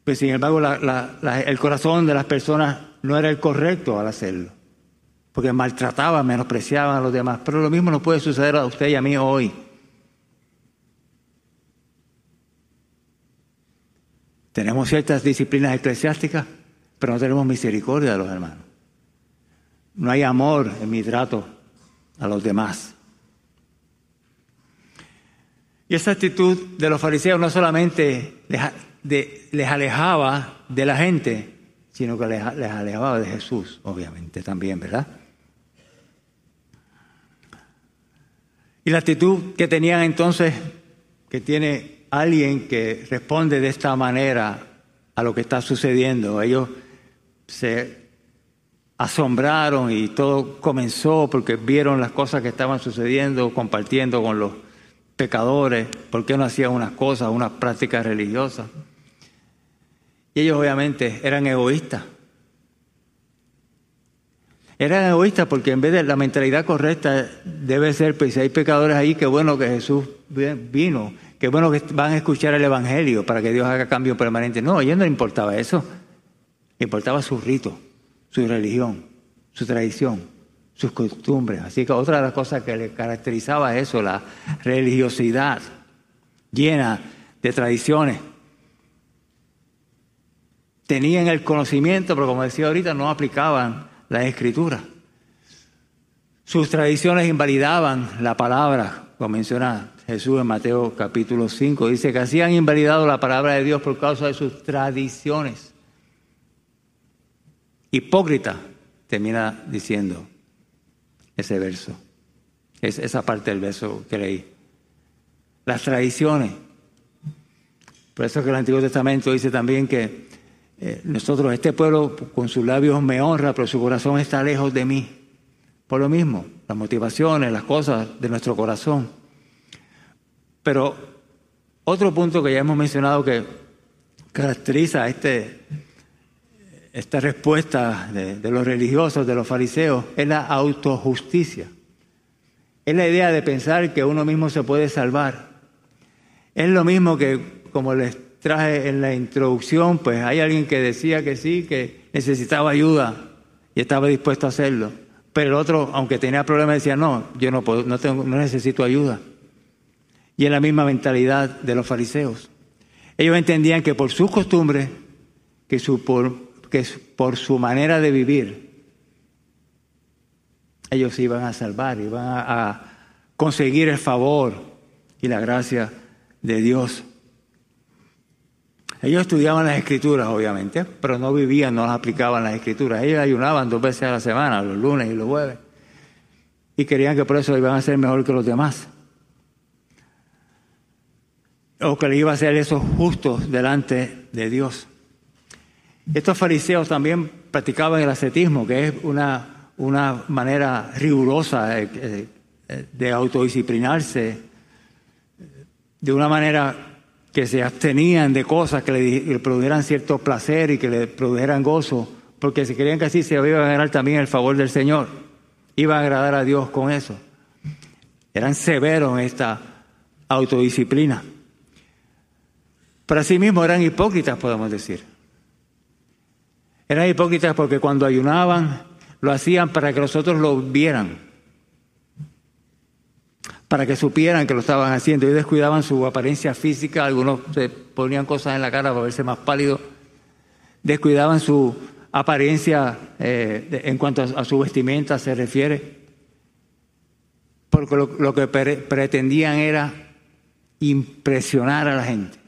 Speaker 1: pues sin embargo el corazón de las personas no era el correcto al hacerlo, porque maltrataban, menospreciaban a los demás. Pero lo mismo no puede suceder a usted y a mí hoy. Tenemos ciertas disciplinas eclesiásticas, pero no tenemos misericordia de los hermanos. No hay amor en mi trato a los demás. Y esa actitud de los fariseos no solamente les alejaba de la gente, sino que les, alejaba de Jesús, obviamente también, ¿verdad? Y la actitud que tenían entonces, que tiene alguien que responde de esta manera a lo que está sucediendo, ellos se asombraron y todo comenzó porque vieron las cosas que estaban sucediendo, compartiendo con los pecadores, por qué no hacían unas cosas, unas prácticas religiosas. Y ellos obviamente eran egoístas. Eran egoístas porque en vez de la mentalidad correcta debe ser, pues si hay pecadores ahí, qué bueno que Jesús vino, qué bueno que van a escuchar el Evangelio para que Dios haga cambio permanente. No, a ellos no le importaba eso. Le importaba su rito, su religión, su tradición, sus costumbres. Así que otra de las cosas que le caracterizaba eso, la religiosidad llena de tradiciones tenían el conocimiento, pero como decía ahorita, no aplicaban la escritura. Sus tradiciones invalidaban la palabra, como menciona Jesús en Mateo capítulo 5. Dice que así han invalidado la palabra de Dios por causa de sus tradiciones. Hipócrita, termina diciendo ese verso. Es esa parte del verso que leí. Las tradiciones. Por eso que el Antiguo Testamento dice también que eh, nosotros, este pueblo con sus labios me honra, pero su corazón está lejos de mí. Por lo mismo, las motivaciones, las cosas de nuestro corazón. Pero otro punto que ya hemos mencionado que caracteriza este, esta respuesta de, de los religiosos, de los fariseos, es la autojusticia. Es la idea de pensar que uno mismo se puede salvar. Es lo mismo que, como les traje en la introducción, pues hay alguien que decía que sí, que necesitaba ayuda y estaba dispuesto a hacerlo. Pero el otro, aunque tenía problemas, decía, no, yo no, puedo, no, tengo, no necesito ayuda. Y en la misma mentalidad de los fariseos. Ellos entendían que por sus costumbres, que, su, por, que por su manera de vivir, ellos iban a salvar, iban a, a conseguir el favor y la gracia de Dios. Ellos estudiaban las escrituras, obviamente, pero no vivían, no las aplicaban las escrituras. Ellos ayunaban dos veces a la semana, los lunes y los jueves. Y querían que por eso iban a ser mejor que los demás. O que le iba a hacer esos justos delante de Dios. Estos fariseos también practicaban el ascetismo, que es una, una manera rigurosa eh, eh, de autodisciplinarse, de una manera que se abstenían de cosas que le, produjeran cierto placer y que le produjeran gozo, porque se creían que así se iba a ganar también el favor del Señor, iba a agradar a Dios con eso. Eran severos en esta autodisciplina. Pero asimismo eran hipócritas, podemos decir. Eran hipócritas porque cuando ayunaban lo hacían para que los otros lo vieran para que supieran que lo estaban haciendo. y descuidaban su apariencia física, algunos se ponían cosas en la cara para verse más pálido, descuidaban su apariencia eh, en cuanto a, su vestimenta se refiere, porque lo, que pretendían era impresionar a la gente.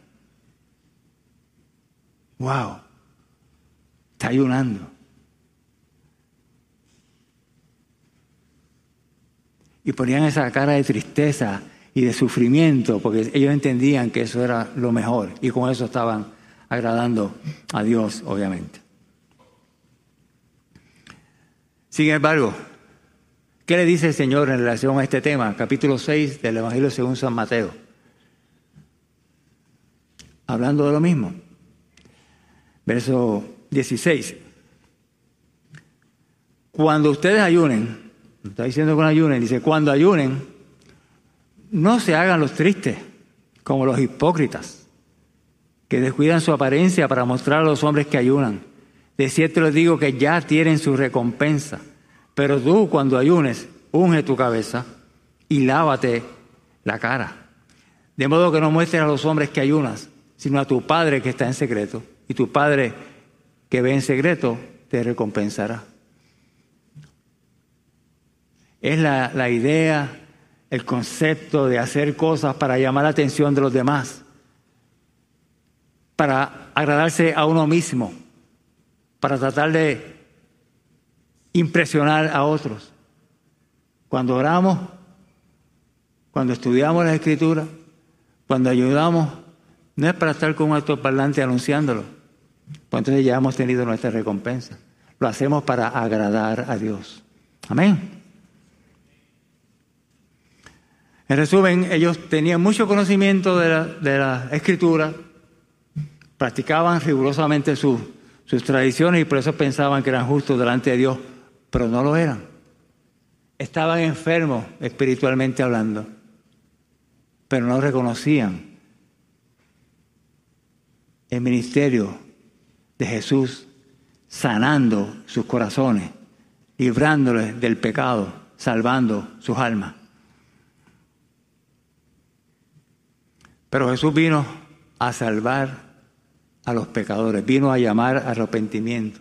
Speaker 1: ¡Wow! Está ayunando. y ponían esa cara de tristeza y de sufrimiento, porque ellos entendían que eso era lo mejor y con eso estaban agradando a Dios, obviamente. Sin embargo, ¿qué le dice el Señor en relación a este tema? Capítulo 6 del Evangelio según San Mateo. Hablando de lo mismo. Verso 16. Cuando ustedes ayunen, Está diciendo con ayunen. Dice, cuando ayunen, no se hagan los tristes, como los hipócritas, que descuidan su apariencia para mostrar a los hombres que ayunan. De cierto les digo que ya tienen su recompensa. Pero tú, cuando ayunes, unge tu cabeza y lávate la cara. De modo que no muestres a los hombres que ayunas, sino a tu Padre que está en secreto. Y tu Padre que ve en secreto te recompensará. Es la, idea, el concepto de hacer cosas para llamar la atención de los demás, para agradarse a uno mismo, para tratar de impresionar a otros. Cuando oramos, cuando estudiamos la escritura, cuando ayudamos, no es para estar con un parlante anunciándolo, pues entonces ya hemos tenido nuestra recompensa. Lo hacemos para agradar a Dios. Amén. En resumen, ellos tenían mucho conocimiento de la, escritura, practicaban rigurosamente sus tradiciones y por eso pensaban que eran justos delante de Dios, pero no lo eran. Estaban enfermos espiritualmente hablando, pero no reconocían el ministerio de Jesús sanando sus corazones, librándoles del pecado, salvando sus almas. Pero Jesús vino a salvar a los pecadores, vino a llamar arrepentimiento.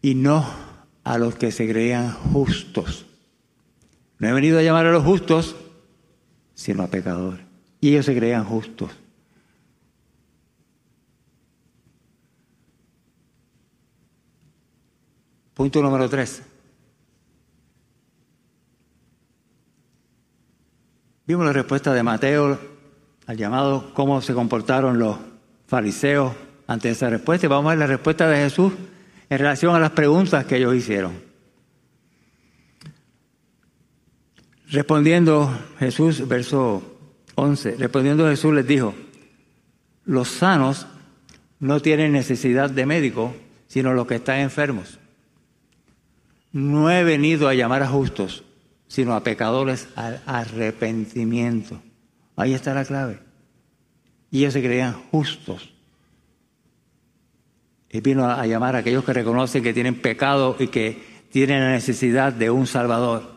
Speaker 1: Y no a los que se creían justos. No he venido a llamar a los justos, sino a pecadores. Y ellos se creían justos. Punto número tres. Vimos la respuesta de Mateo al llamado cómo se comportaron los fariseos ante esa respuesta y vamos a ver la respuesta de Jesús en relación a las preguntas que ellos hicieron. Respondiendo Jesús, verso 11, respondiendo Jesús les dijo, los sanos no tienen necesidad de médico, sino los que están enfermos. No he venido a llamar a justos, sino a pecadores al arrepentimiento. Ahí está la clave. Y ellos se creían justos. Y vino a llamar a aquellos que reconocen que tienen pecado y que tienen la necesidad de un Salvador.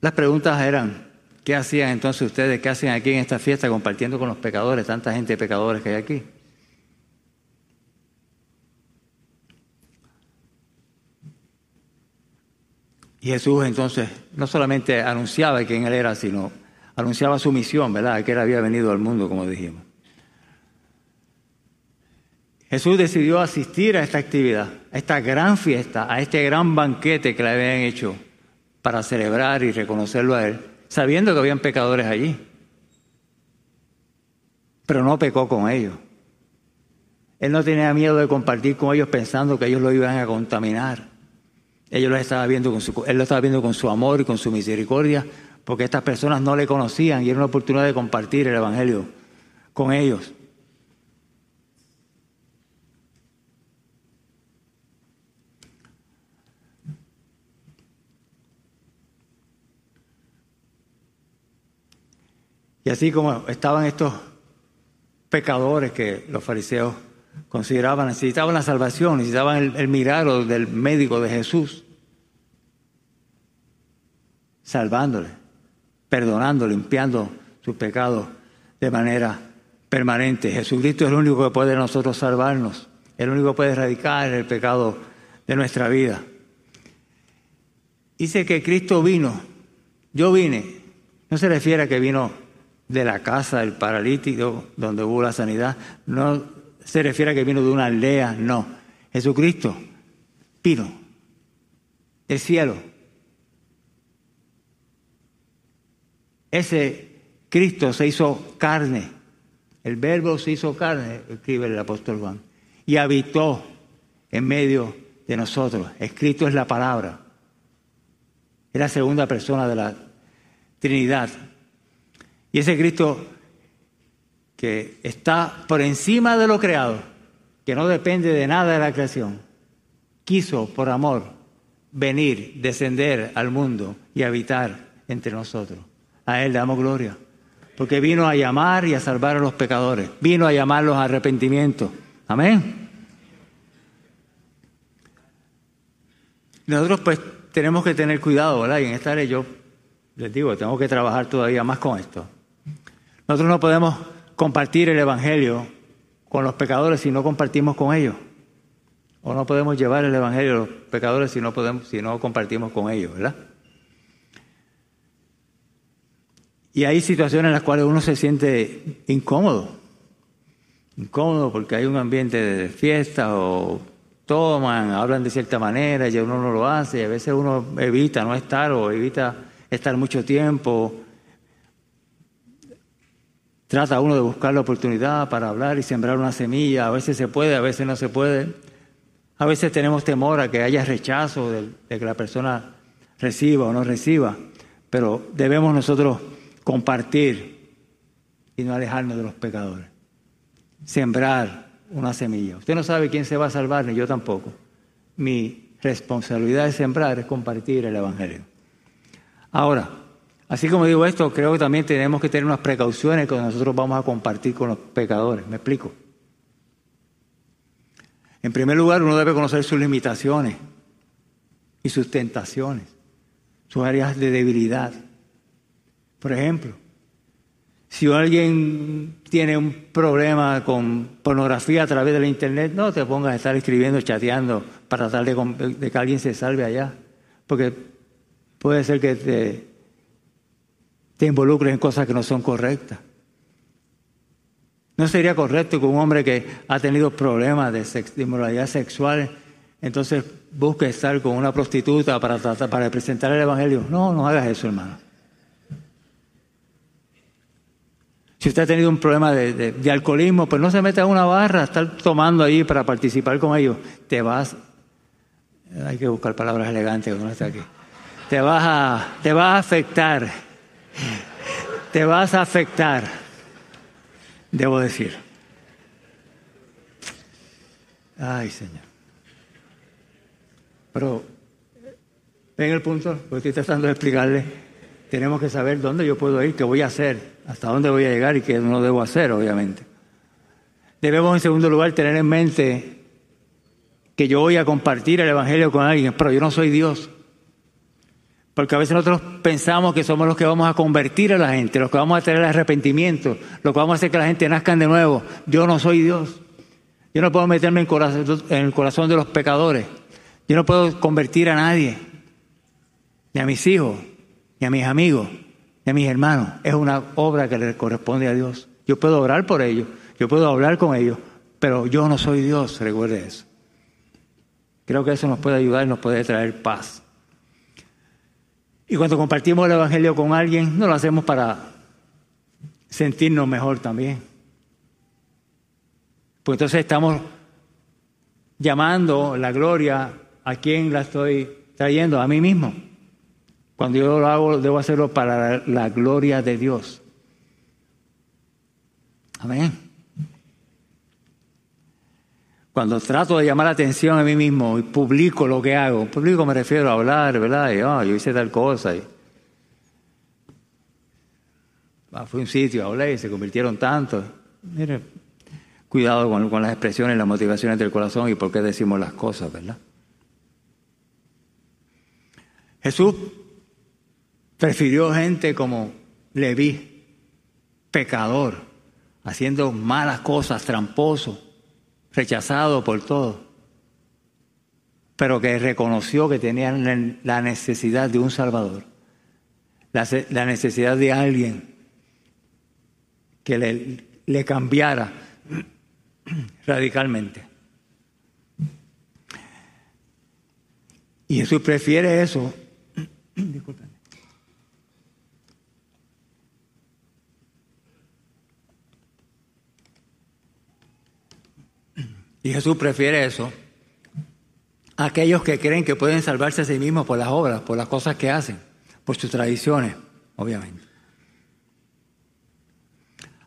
Speaker 1: Las preguntas eran, ¿qué hacían entonces ustedes? ¿Qué hacen aquí en esta fiesta compartiendo con los pecadores, tanta gente de pecadores que hay aquí? Y Jesús entonces no solamente anunciaba quién él era, sino anunciaba su misión, ¿verdad? Que él había venido al mundo, como dijimos. Jesús decidió asistir a esta actividad, a esta gran fiesta, a este gran banquete que le habían hecho para celebrar y reconocerlo a Él, sabiendo que habían pecadores allí. pero no pecó con ellos. Él no tenía miedo de compartir con ellos pensando que ellos lo iban a contaminar. Él lo estaba viendo con su amor y con su misericordia, porque estas personas no le conocían y era una oportunidad de compartir el Evangelio con ellos. Y así como estaban estos pecadores que los fariseos consideraban, necesitaban la salvación, necesitaban el, el milagro del médico de Jesús, salvándole, perdonando, limpiando sus pecados de manera permanente. Jesucristo es el único que puede nosotros salvarnos, el único que puede erradicar el pecado de nuestra vida. Dice que Cristo vino, yo vine, no se refiere a que vino de la casa del paralítico donde hubo la sanidad. No se refiere a que vino de una aldea, no. Jesucristo vino del cielo. Ese Cristo se hizo carne. El verbo se hizo carne, escribe el apóstol Juan, y habitó en medio de nosotros. Escrito es la palabra. Es la segunda persona de la Trinidad. Y ese Cristo que está por encima de lo creado, que no depende de nada de la creación, quiso por amor venir, descender al mundo y habitar entre nosotros. A Él le damos gloria, porque vino a llamar y a salvar a los pecadores, vino a llamarlos a arrepentimiento. Amén. Nosotros pues tenemos que tener cuidado, ¿verdad? Y en esta área yo les digo, tengo que trabajar todavía más con esto. Nosotros no podemos compartir el Evangelio con los pecadores si no compartimos con ellos. O no podemos llevar el Evangelio a los pecadores si no, podemos, si no compartimos con ellos, ¿verdad? Y hay situaciones en las cuales uno se siente incómodo. Incómodo porque hay un ambiente de fiesta o toman, hablan de cierta manera y uno no lo hace y a veces uno evita no estar o evita estar mucho tiempo Trata uno de buscar la oportunidad para hablar y sembrar una semilla. A veces se puede, a veces no se puede. A veces tenemos temor a que haya rechazo de, que la persona reciba o no reciba. Pero debemos nosotros compartir y no alejarnos de los pecadores. Sembrar una semilla. Usted no sabe quién se va a salvar, ni yo tampoco. Mi responsabilidad de sembrar es compartir el Evangelio. Ahora, Así como digo esto, creo que también tenemos que tener unas precauciones que nosotros vamos a compartir con los pecadores. ¿Me explico? En primer lugar, uno debe conocer sus limitaciones y sus tentaciones, sus áreas de debilidad. Por ejemplo, si alguien tiene un problema con pornografía a través de la internet, no te pongas a estar escribiendo, chateando para tratar de, de que alguien se salve allá. Porque puede ser que te te involucres en cosas que no son correctas. No sería correcto que un hombre que ha tenido problemas de, inmoralidad sexual, entonces busque estar con una prostituta para, para presentar el Evangelio. No, no hagas eso, hermano. Si usted ha tenido un problema de, de, alcoholismo, pues no se meta en una barra a estar tomando ahí para participar con ellos. Te vas, hay que buscar palabras elegantes que no está aquí. Te vas a, te vas a afectar te vas a afectar, debo decir. Ay, Señor. Pero, ven el punto, porque estoy tratando de explicarle. Tenemos que saber dónde yo puedo ir, qué voy a hacer, hasta dónde voy a llegar y qué no debo hacer, obviamente. Debemos, en segundo lugar, tener en mente que yo voy a compartir el Evangelio con alguien, pero yo no soy Dios. Porque a veces nosotros pensamos que somos los que vamos a convertir a la gente, los que vamos a tener el arrepentimiento, los que vamos a hacer que la gente nazca de nuevo. Yo no soy Dios. Yo no puedo meterme en, el corazón de los pecadores. Yo no puedo convertir a nadie, ni a mis hijos, ni a mis amigos, ni a mis hermanos. Es una obra que le corresponde a Dios. Yo puedo orar por ellos, yo puedo hablar con ellos, pero yo no soy Dios, recuerde eso. Creo que eso nos puede ayudar y nos puede traer paz. Y cuando compartimos el Evangelio con alguien, no lo hacemos para sentirnos mejor también. Pues entonces estamos llamando la gloria a quien la estoy trayendo, a mí mismo. Cuando yo lo hago, debo hacerlo para la gloria de Dios. Amén. Cuando trato de llamar la atención a mí mismo y publico lo que hago, publico me refiero a hablar, ¿verdad? Y, oh, yo hice tal cosa. Y, ah, fui a un sitio, hablé y se convirtieron tanto. Mire, cuidado con, con las expresiones, las motivaciones del corazón y por qué decimos las cosas, ¿verdad? Jesús prefirió gente como Leví, pecador, haciendo malas cosas, tramposo, rechazado por todos, pero que reconoció que tenían la necesidad de un Salvador, la, necesidad de alguien que le, cambiara [clears throat] radicalmente. Y Jesús prefiere eso. [clears throat] Y Jesús prefiere eso a aquellos que creen que pueden salvarse a sí mismos por las obras, por las cosas que hacen, por sus tradiciones, obviamente.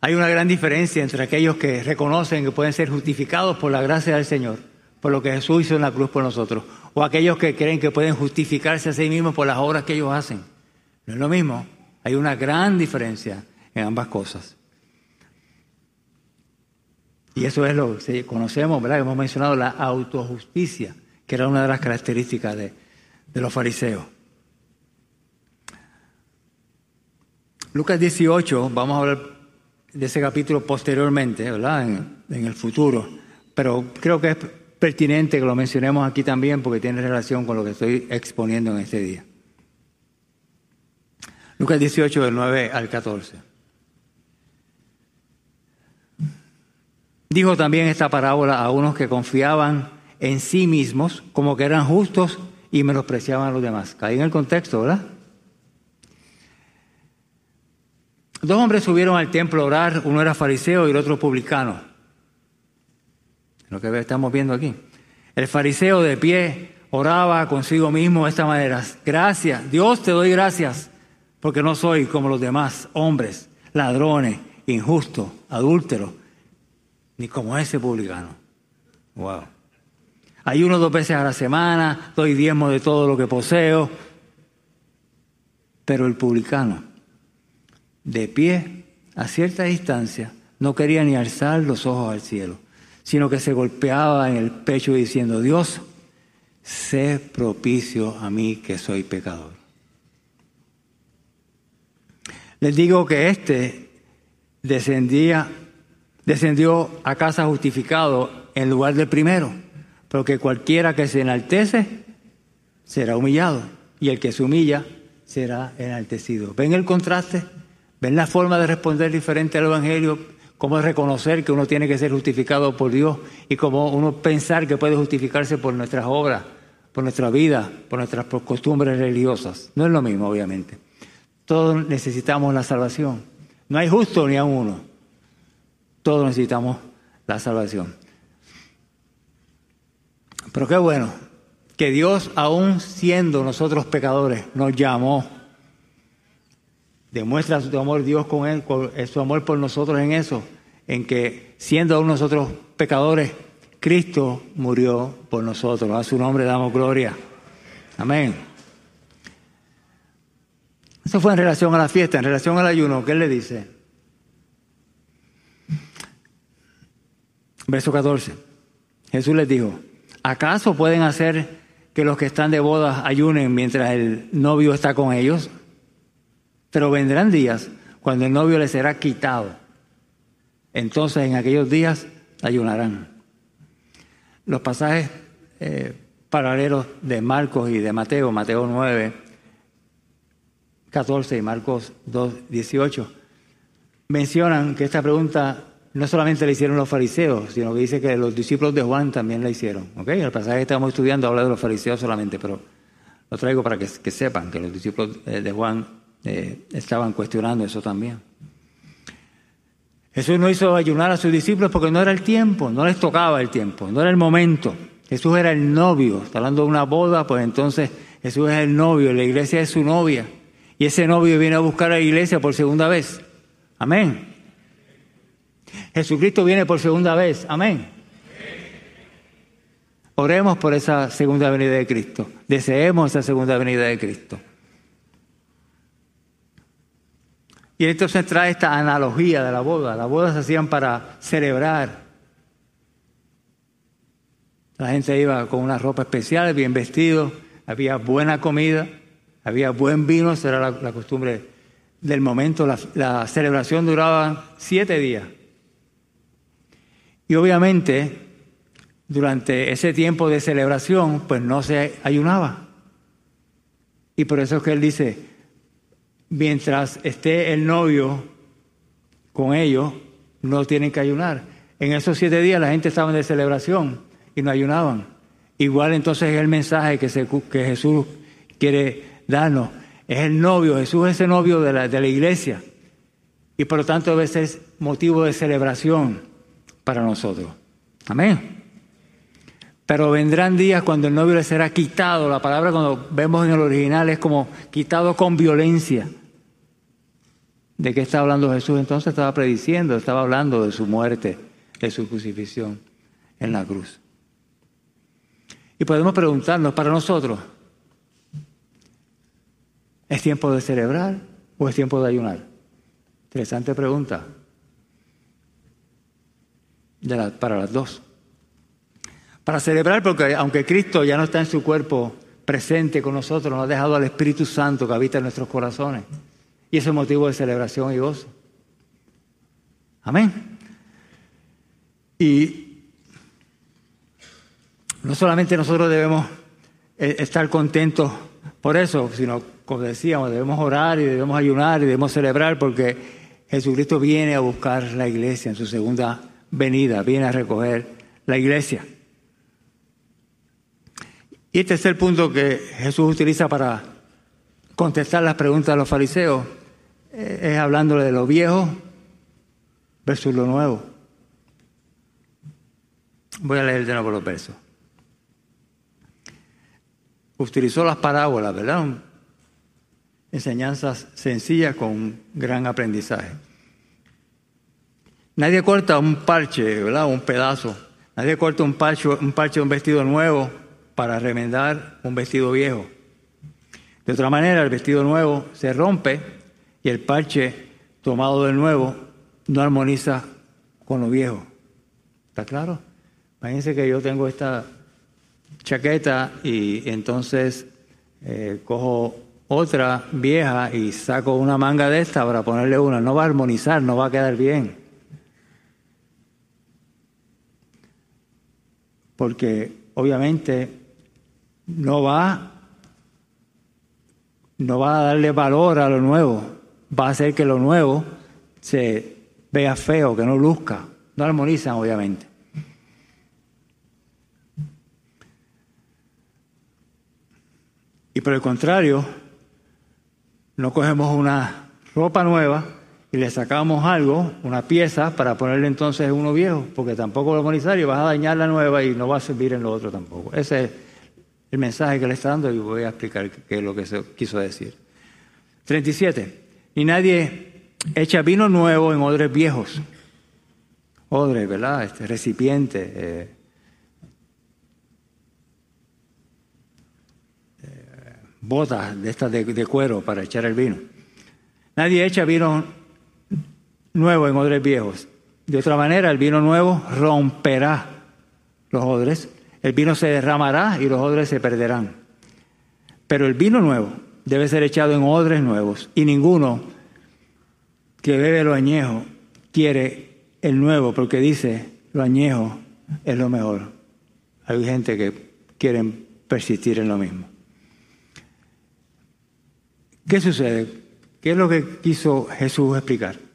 Speaker 1: Hay una gran diferencia entre aquellos que reconocen que pueden ser justificados por la gracia del Señor, por lo que Jesús hizo en la cruz por nosotros, o aquellos que creen que pueden justificarse a sí mismos por las obras que ellos hacen. No es lo mismo. Hay una gran diferencia en ambas cosas. Y eso es lo que conocemos, ¿verdad? Hemos mencionado la autojusticia, que era una de las características de, los fariseos. Lucas 18, vamos a hablar de ese capítulo posteriormente, ¿verdad? En, en, el futuro. Pero creo que es pertinente que lo mencionemos aquí también porque tiene relación con lo que estoy exponiendo en este día. Lucas 18, del 9 al 14. Dijo también esta parábola a unos que confiaban en sí mismos como que eran justos y menospreciaban a los demás. Caí en el contexto, ¿verdad? Dos hombres subieron al templo a orar, uno era fariseo y el otro publicano. Lo que estamos viendo aquí. El fariseo de pie oraba consigo mismo de esta manera. Gracias, Dios te doy gracias, porque no soy como los demás hombres, ladrones, injustos, adúlteros ni como ese publicano. Wow. Hay uno dos veces a la semana, doy diezmo de todo lo que poseo. Pero el publicano, de pie, a cierta distancia, no quería ni alzar los ojos al cielo, sino que se golpeaba en el pecho diciendo, Dios, sé propicio a mí que soy pecador. Les digo que este descendía descendió a casa justificado en lugar del primero, porque cualquiera que se enaltece será humillado y el que se humilla será enaltecido. ¿Ven el contraste? ¿Ven la forma de responder diferente al Evangelio? Cómo reconocer que uno tiene que ser justificado por Dios y cómo uno pensar que puede justificarse por nuestras obras, por nuestra vida, por nuestras costumbres religiosas. No es lo mismo, obviamente. Todos necesitamos la salvación. No hay justo ni a uno. Todos necesitamos la salvación. Pero qué bueno que Dios, aún siendo nosotros pecadores, nos llamó. Demuestra su amor Dios con él, su amor por nosotros en eso, en que siendo aún nosotros pecadores, Cristo murió por nosotros. A su nombre damos gloria. Amén. Eso fue en relación a la fiesta, en relación al ayuno. ¿Qué le dice? Verso 14. Jesús les dijo, ¿acaso pueden hacer que los que están de bodas ayunen mientras el novio está con ellos? Pero vendrán días cuando el novio les será quitado. Entonces en aquellos días ayunarán. Los pasajes eh, paralelos de Marcos y de Mateo, Mateo 9, 14 y Marcos 2, 18, mencionan que esta pregunta no solamente le hicieron los fariseos, sino que dice que los discípulos de Juan también la hicieron. ¿okay? El pasaje que estamos estudiando habla de los fariseos solamente, pero lo traigo para que, sepan que los discípulos de Juan eh, estaban cuestionando eso también. Jesús no hizo ayunar a sus discípulos porque no era el tiempo, no les tocaba el tiempo, no era el momento. Jesús era el novio, está hablando de una boda, pues entonces Jesús es el novio, la iglesia es su novia. Y ese novio viene a buscar a la iglesia por segunda vez. Amén. Jesucristo viene por segunda vez. Amén. Oremos por esa segunda venida de Cristo. Deseemos esa segunda venida de Cristo. Y entonces trae esta analogía de la boda. Las bodas se hacían para celebrar. La gente iba con una ropa especial, bien vestido, había buena comida, había buen vino, esa era la, costumbre del momento. La, celebración duraba siete días. Y obviamente, durante ese tiempo de celebración, pues no se ayunaba. Y por eso es que él dice, mientras esté el novio con ellos, no tienen que ayunar. En esos siete días la gente estaba de celebración y no ayunaban. Igual entonces es el mensaje que, que Jesús quiere darnos. Es el novio, Jesús es el novio de la, de la iglesia. Y por lo tanto debe ser motivo de celebración para nosotros. Amén. Pero vendrán días cuando el novio le será quitado. La palabra cuando vemos en el original es como quitado con violencia. ¿De qué está hablando Jesús? Entonces estaba prediciendo, estaba hablando de su muerte, de su crucifixión en la cruz. Y podemos preguntarnos para nosotros, ¿es tiempo de celebrar o es tiempo de ayunar? Interesante pregunta. Para las dos. Para celebrar, porque aunque Cristo ya no está en su cuerpo presente con nosotros, nos ha dejado al Espíritu Santo que habita en nuestros corazones. Y ese es motivo de celebración y gozo. Amén. Y no solamente nosotros debemos eh, estar contentos por eso, sino, como decíamos, debemos orar y debemos ayunar y debemos celebrar porque Jesucristo viene a buscar la iglesia en su segunda venida, viene a recoger la iglesia. Y este es el punto que Jesús utiliza para contestar las preguntas de los fariseos es hablándole de lo viejo versus lo nuevo. Voy a leer de nuevo los versos. Utilizó las parábolas, ¿verdad? Enseñanzas sencillas con gran aprendizaje. Nadie corta un parche, ¿verdad? Un pedazo. Nadie corta un parche, un parche de un vestido nuevo para remendar un vestido viejo. De otra manera, el vestido nuevo se rompe y el parche tomado del nuevo no armoniza con lo viejo. ¿Está claro? Imagínense que yo tengo esta chaqueta y entonces eh, cojo otra vieja y saco una manga de esta para ponerle una. No va a armonizar, no va a quedar bien. Porque obviamente no va, no va a darle valor a lo nuevo va a hacer que lo nuevo se vea feo, que no luzca. No armonizan, obviamente. Y por el contrario, no cogemos una ropa nueva y le sacamos algo, una pieza, para ponerle entonces uno viejo, porque tampoco lo armonizar y vas a dañar la nueva y no va a servir en lo otro tampoco. Ese es el mensaje que le está dando y voy a explicar qué es lo que se quiso decir. 37. Y nadie echa vino nuevo en odres viejos. Odres, ¿verdad? Este recipiente. Eh, eh, botas de estas de, cuero para echar el vino. Nadie echa vino nuevo en odres viejos. De otra manera, el vino nuevo romperá los odres, el vino se derramará y los odres se perderán. Pero el vino nuevo debe ser echado en odres nuevos y ninguno que bebe lo añejo quiere el nuevo porque dice lo añejo es lo mejor. Hay gente que quieren persistir en lo mismo. ¿Qué sucede? ¿Qué es lo que quiso Jesús explicar?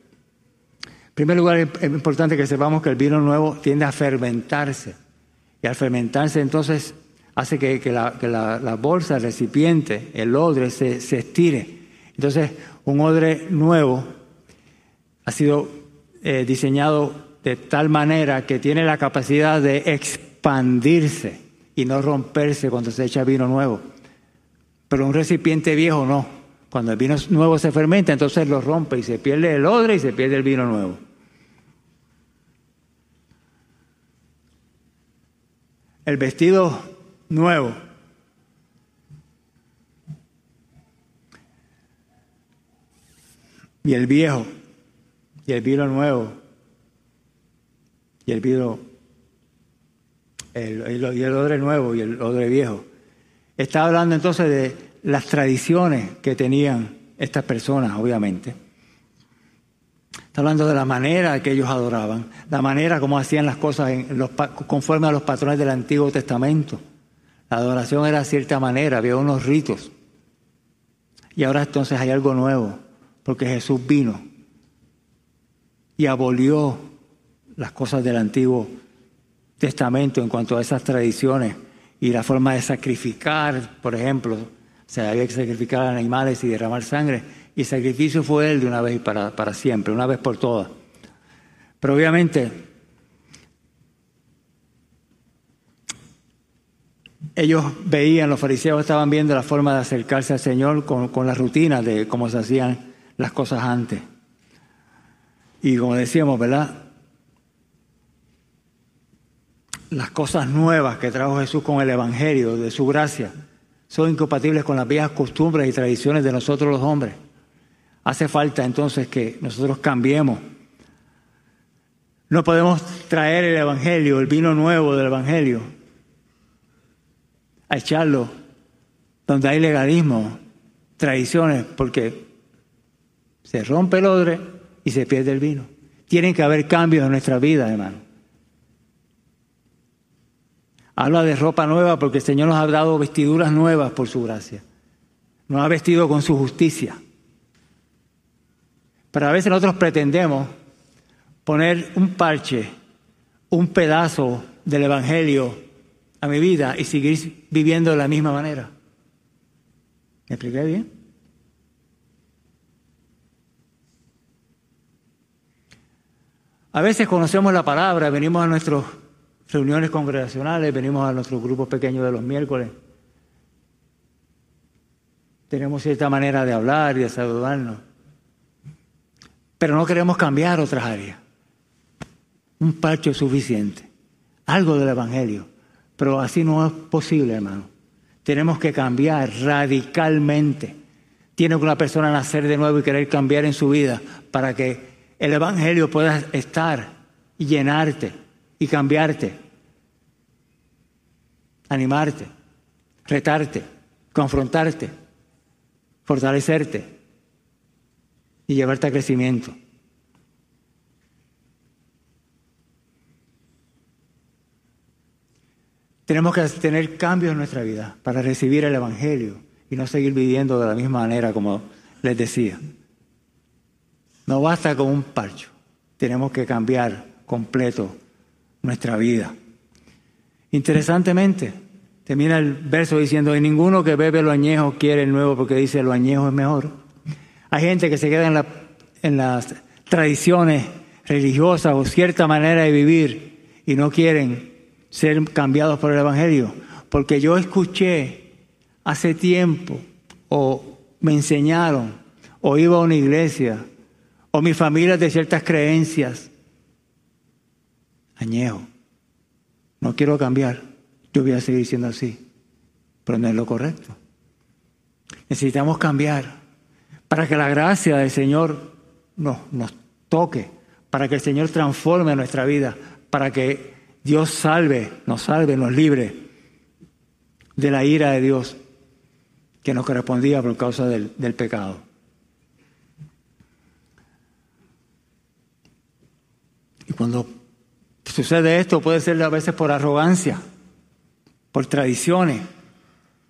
Speaker 1: En primer lugar, es importante que sepamos que el vino nuevo tiende a fermentarse. Y al fermentarse entonces hace que, la, bolsa, el recipiente, el odre se, se estire. Entonces, un odre nuevo ha sido eh, diseñado de tal manera que tiene la capacidad de expandirse y no romperse cuando se echa vino nuevo. Pero un recipiente viejo no. Cuando el vino nuevo se fermenta, entonces lo rompe y se pierde el odre y se pierde el vino nuevo. El vestido nuevo y el viejo, y el vino nuevo, y el vino, el, y el odre nuevo y el odre viejo. Está hablando entonces de las tradiciones que tenían estas personas, obviamente. Está hablando de la manera que ellos adoraban, la manera como hacían las cosas en los, conforme a los patrones del Antiguo Testamento. La adoración era de cierta manera, había unos ritos. Y ahora entonces hay algo nuevo porque Jesús vino y abolió las cosas del Antiguo Testamento en cuanto a esas tradiciones y la forma de sacrificar, por ejemplo, se había que sacrificar animales y derramar sangre, y el sacrificio fue él de una vez y para, para siempre, una vez por todas. Pero obviamente ellos veían, los fariseos estaban viendo la forma de acercarse al Señor con, con la rutina de cómo se hacían las cosas antes. Y como decíamos, ¿verdad? Las cosas nuevas que trajo Jesús con el Evangelio de su gracia son incompatibles con las viejas costumbres y tradiciones de nosotros los hombres. Hace falta entonces que nosotros cambiemos. No podemos traer el Evangelio, el vino nuevo del Evangelio, a echarlo donde hay legalismo, tradiciones, porque se rompe el odre y se pierde el vino. Tienen que haber cambios en nuestra vida, hermano. Habla de ropa nueva porque el Señor nos ha dado vestiduras nuevas por su gracia. Nos ha vestido con su justicia. Pero a veces nosotros pretendemos poner un parche, un pedazo del Evangelio a mi vida y seguir viviendo de la misma manera. ¿Me expliqué bien? A veces conocemos la palabra, venimos a nuestras reuniones congregacionales, venimos a nuestros grupos pequeños de los miércoles. Tenemos cierta manera de hablar y de saludarnos. Pero no queremos cambiar otras áreas. Un parche es suficiente. Algo del Evangelio. Pero así no es posible, hermano. Tenemos que cambiar radicalmente. Tiene que una persona nacer de nuevo y querer cambiar en su vida para que el Evangelio pueda estar y llenarte y cambiarte, animarte, retarte, confrontarte, fortalecerte y llevarte a crecimiento. Tenemos que tener cambios en nuestra vida para recibir el Evangelio y no seguir viviendo de la misma manera como les decía. No basta con un parcho. Tenemos que cambiar completo nuestra vida. Interesantemente, termina el verso diciendo, y ninguno que bebe lo añejo quiere el nuevo porque dice lo añejo es mejor. Hay gente que se queda en, las tradiciones religiosas o cierta manera de vivir y no quieren ser cambiados por el Evangelio. Porque yo escuché hace tiempo o me enseñaron o iba a una iglesia o mi familia de ciertas creencias. Añejo. No quiero cambiar. Yo voy a seguir siendo así. Pero no es lo correcto. Necesitamos cambiar para que la gracia del Señor nos, nos toque, para que el Señor transforme nuestra vida, para que Dios salve, nos salve, nos libre de la ira de Dios que nos correspondía por causa del, del pecado. Y cuando sucede esto puede ser a veces por arrogancia, por tradiciones,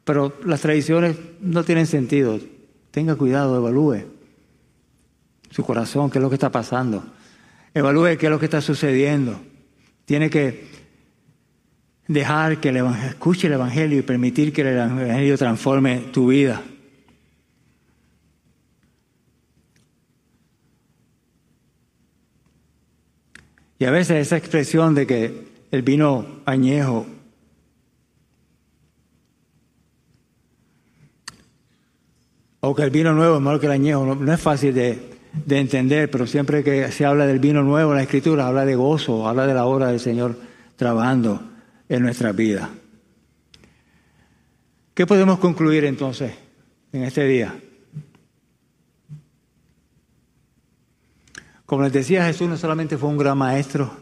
Speaker 1: pero las tradiciones no tienen sentido. Tenga cuidado, evalúe su corazón, qué es lo que está pasando. Evalúe qué es lo que está sucediendo. Tiene que dejar que el escuche el Evangelio y permitir que el Evangelio transforme tu vida. Y a veces esa expresión de que el vino añejo o que el vino nuevo es mejor que el añejo, no, es fácil de, de, entender, pero siempre que se habla del vino nuevo en la Escritura, habla de gozo, habla de la obra del Señor trabajando en nuestra vida. ¿Qué podemos concluir entonces en este día? Como les decía, Jesús no solamente fue un gran maestro,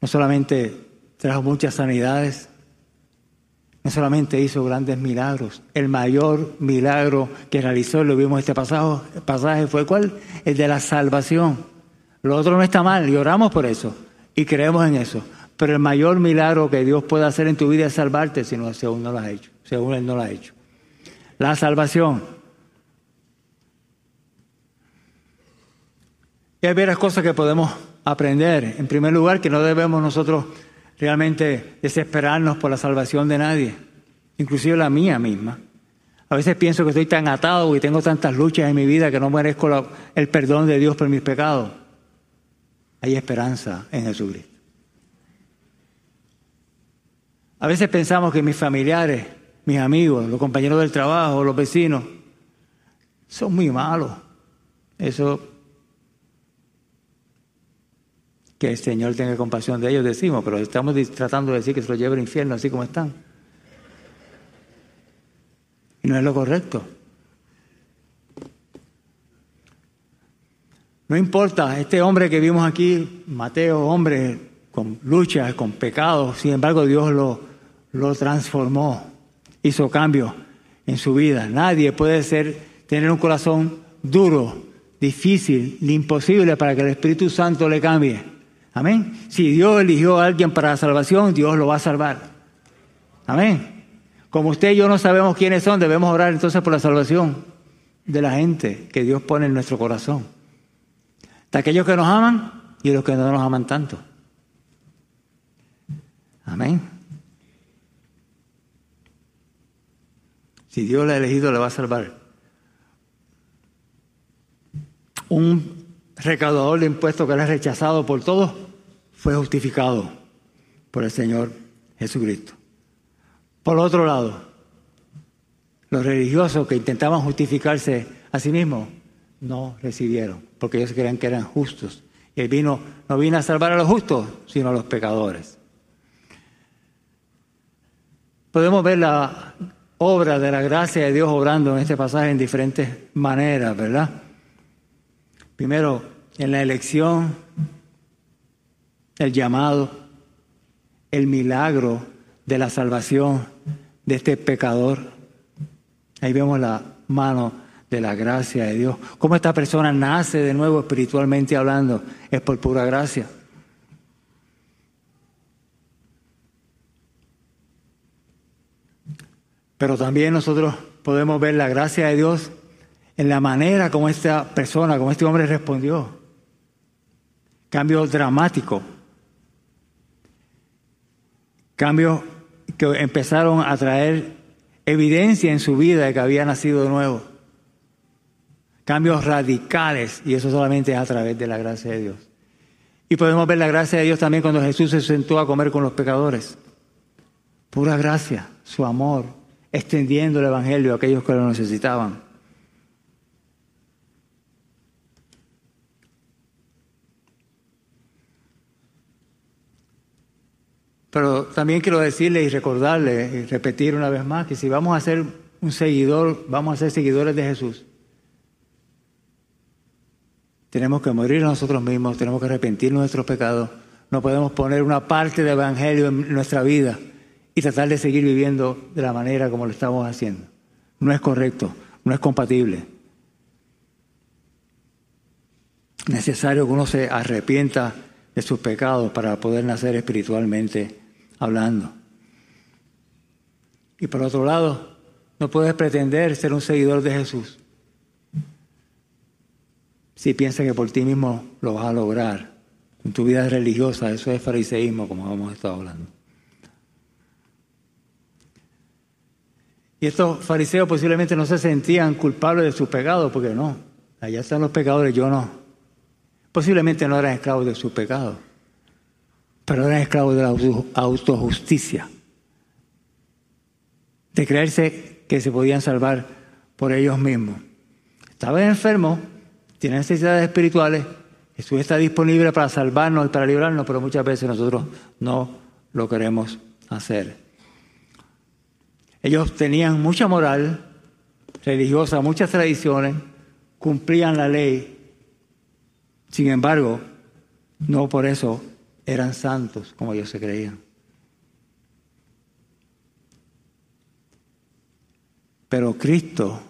Speaker 1: no solamente trajo muchas sanidades, no solamente hizo grandes milagros, el mayor milagro que realizó, lo vimos este pasaje, pasaje fue cuál? El de la salvación. Lo otro no está mal y oramos por eso y creemos en eso. Pero el mayor milagro que Dios puede hacer en tu vida es salvarte si no, según no lo ha hecho, según Él no lo ha hecho. La salvación. Y hay varias cosas que podemos aprender. En primer lugar, que no debemos nosotros realmente desesperarnos por la salvación de nadie, inclusive la mía misma. A veces pienso que estoy tan atado y tengo tantas luchas en mi vida que no merezco el perdón de Dios por mis pecados. Hay esperanza en Jesucristo. A veces pensamos que mis familiares, mis amigos, los compañeros del trabajo, los vecinos, son muy malos. Eso que el Señor tenga compasión de ellos, decimos, pero estamos tratando de decir que se los lleve al infierno así como están. Y no es lo correcto. No importa, este hombre que vimos aquí, Mateo, hombre con luchas, con pecados, sin embargo Dios lo, lo transformó, hizo cambios en su vida. Nadie puede ser, tener un corazón duro, difícil, imposible para que el Espíritu Santo le cambie. Amén. Si Dios eligió a alguien para la salvación, Dios lo va a salvar. Amén. Como usted y yo no sabemos quiénes son, debemos orar entonces por la salvación de la gente que Dios pone en nuestro corazón. De aquellos que nos aman y los que no nos aman tanto. Amén. Si Dios le ha elegido, le va a salvar. Un recaudador de impuestos que era rechazado por todos fue justificado por el Señor Jesucristo. Por otro lado, los religiosos que intentaban justificarse a sí mismos no recibieron, porque ellos creían que eran justos. Y él vino, no vino a salvar a los justos, sino a los pecadores. Podemos ver la obra de la gracia de Dios obrando en este pasaje en diferentes maneras, ¿verdad? Primero, en la elección el llamado, el milagro de la salvación de este pecador. Ahí vemos la mano de la gracia de Dios. Cómo esta persona nace de nuevo espiritualmente hablando. Es por pura gracia. Pero también nosotros podemos ver la gracia de Dios en la manera como esta persona, como este hombre respondió. Cambio dramático. Cambios que empezaron a traer evidencia en su vida de que había nacido de nuevo. Cambios radicales, y eso solamente es a través de la gracia de Dios. Y podemos ver la gracia de Dios también cuando Jesús se sentó a comer con los pecadores. Pura gracia, su amor, extendiendo el Evangelio a aquellos que lo necesitaban. Pero también quiero decirle y recordarle y repetir una vez más que si vamos a ser un seguidor, vamos a ser seguidores de Jesús. Tenemos que morir nosotros mismos, tenemos que arrepentir nuestros pecados. No podemos poner una parte del Evangelio en nuestra vida y tratar de seguir viviendo de la manera como lo estamos haciendo. No es correcto, no es compatible. Necesario que uno se arrepienta de sus pecados para poder nacer espiritualmente hablando. Y por otro lado, no puedes pretender ser un seguidor de Jesús si piensas que por ti mismo lo vas a lograr. En tu vida religiosa, eso es fariseísmo, como hemos estado hablando. Y estos fariseos posiblemente no se sentían culpables de sus pecados, porque no, allá están los pecadores, yo no. Posiblemente no eran esclavos de sus pecados, pero eran esclavos de la autojusticia, de creerse que se podían salvar por ellos mismos. Estaban enfermos, tienen necesidades espirituales, Jesús está disponible para salvarnos y para librarnos, pero muchas veces nosotros no lo queremos hacer. Ellos tenían mucha moral religiosa, muchas tradiciones, cumplían la ley. Sin embargo, no por eso eran santos como ellos se creían. Pero Cristo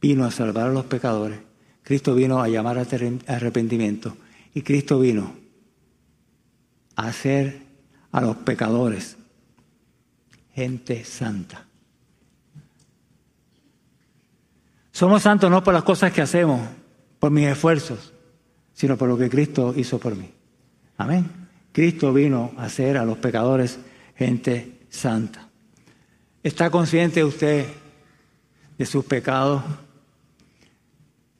Speaker 1: vino a salvar a los pecadores. Cristo vino a llamar a arrepentimiento. Y Cristo vino a hacer a los pecadores gente santa. Somos santos no por las cosas que hacemos, por mis esfuerzos, sino por lo que Cristo hizo por mí. Amén. Cristo vino a hacer a los pecadores gente santa. ¿Está consciente usted de sus pecados?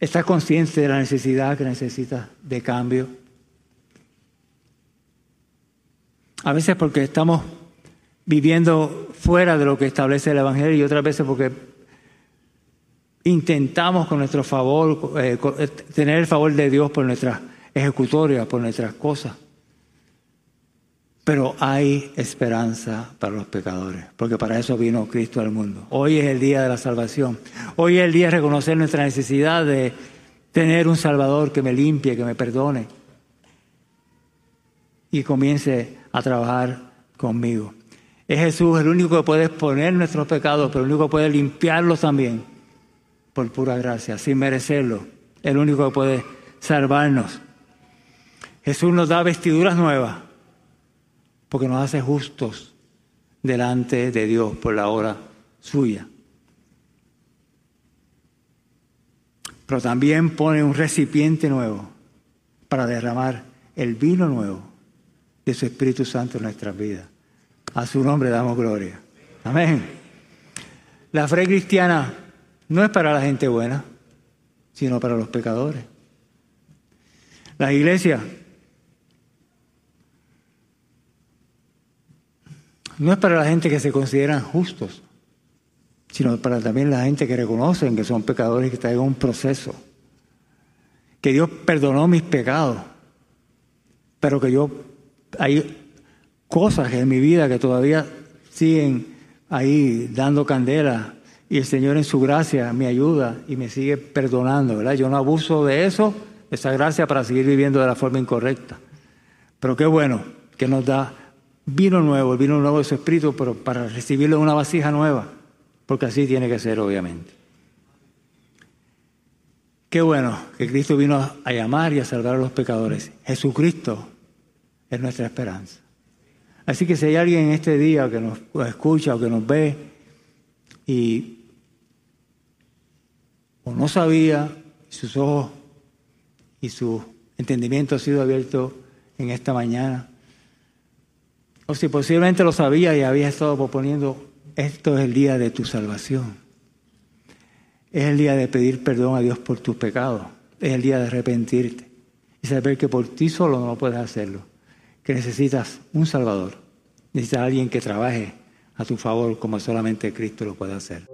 Speaker 1: ¿Está consciente de la necesidad que necesita de cambio? A veces porque estamos viviendo fuera de lo que establece el Evangelio y otras veces porque intentamos con nuestro favor, eh, eh, tener el favor de Dios por nuestras ejecutorias, por nuestras cosas. Pero hay esperanza para los pecadores, porque para eso vino Cristo al mundo. Hoy es el día de la salvación. Hoy es el día de reconocer nuestra necesidad de tener un Salvador que me limpie, que me perdone y comience a trabajar conmigo. Es Jesús el único que puede exponer nuestros pecados, pero el único que puede limpiarlos también por pura gracia, sin merecerlo. El único que puede salvarnos. Jesús nos da vestiduras nuevas porque nos hace justos delante de Dios por la hora suya. Pero también pone un recipiente nuevo para derramar el vino nuevo de su Espíritu Santo en nuestras vidas. A su nombre damos gloria. Amén. La fe cristiana no es para la gente buena, sino para los pecadores. La iglesia no es para la gente que se consideran justos, sino para también la gente que reconocen que son pecadores y que están en un proceso. Que Dios perdonó mis pecados, pero que yo hay cosas en mi vida que todavía siguen ahí dando candela y el Señor en su gracia me ayuda y me sigue perdonando, ¿verdad? Yo no abuso de eso, de esa gracia para seguir viviendo de la forma incorrecta. Pero qué bueno que nos da vino nuevo, vino nuevo de su espíritu, pero para recibirlo en una vasija nueva, porque así tiene que ser, obviamente. Qué bueno que Cristo vino a llamar y a salvar a los pecadores. Jesucristo es nuestra esperanza. Así que si hay alguien en este día que nos escucha o que nos ve y no sabía, sus ojos y su entendimiento ha sido abierto en esta mañana, o si posiblemente lo sabía y había estado proponiendo, esto es el día de tu salvación. Es el día de pedir perdón a Dios por tus pecados. Es el día de arrepentirte y saber que por ti solo no puedes hacerlo. Que necesitas un Salvador. Necesitas a alguien que trabaje a tu favor como solamente Cristo lo puede hacer.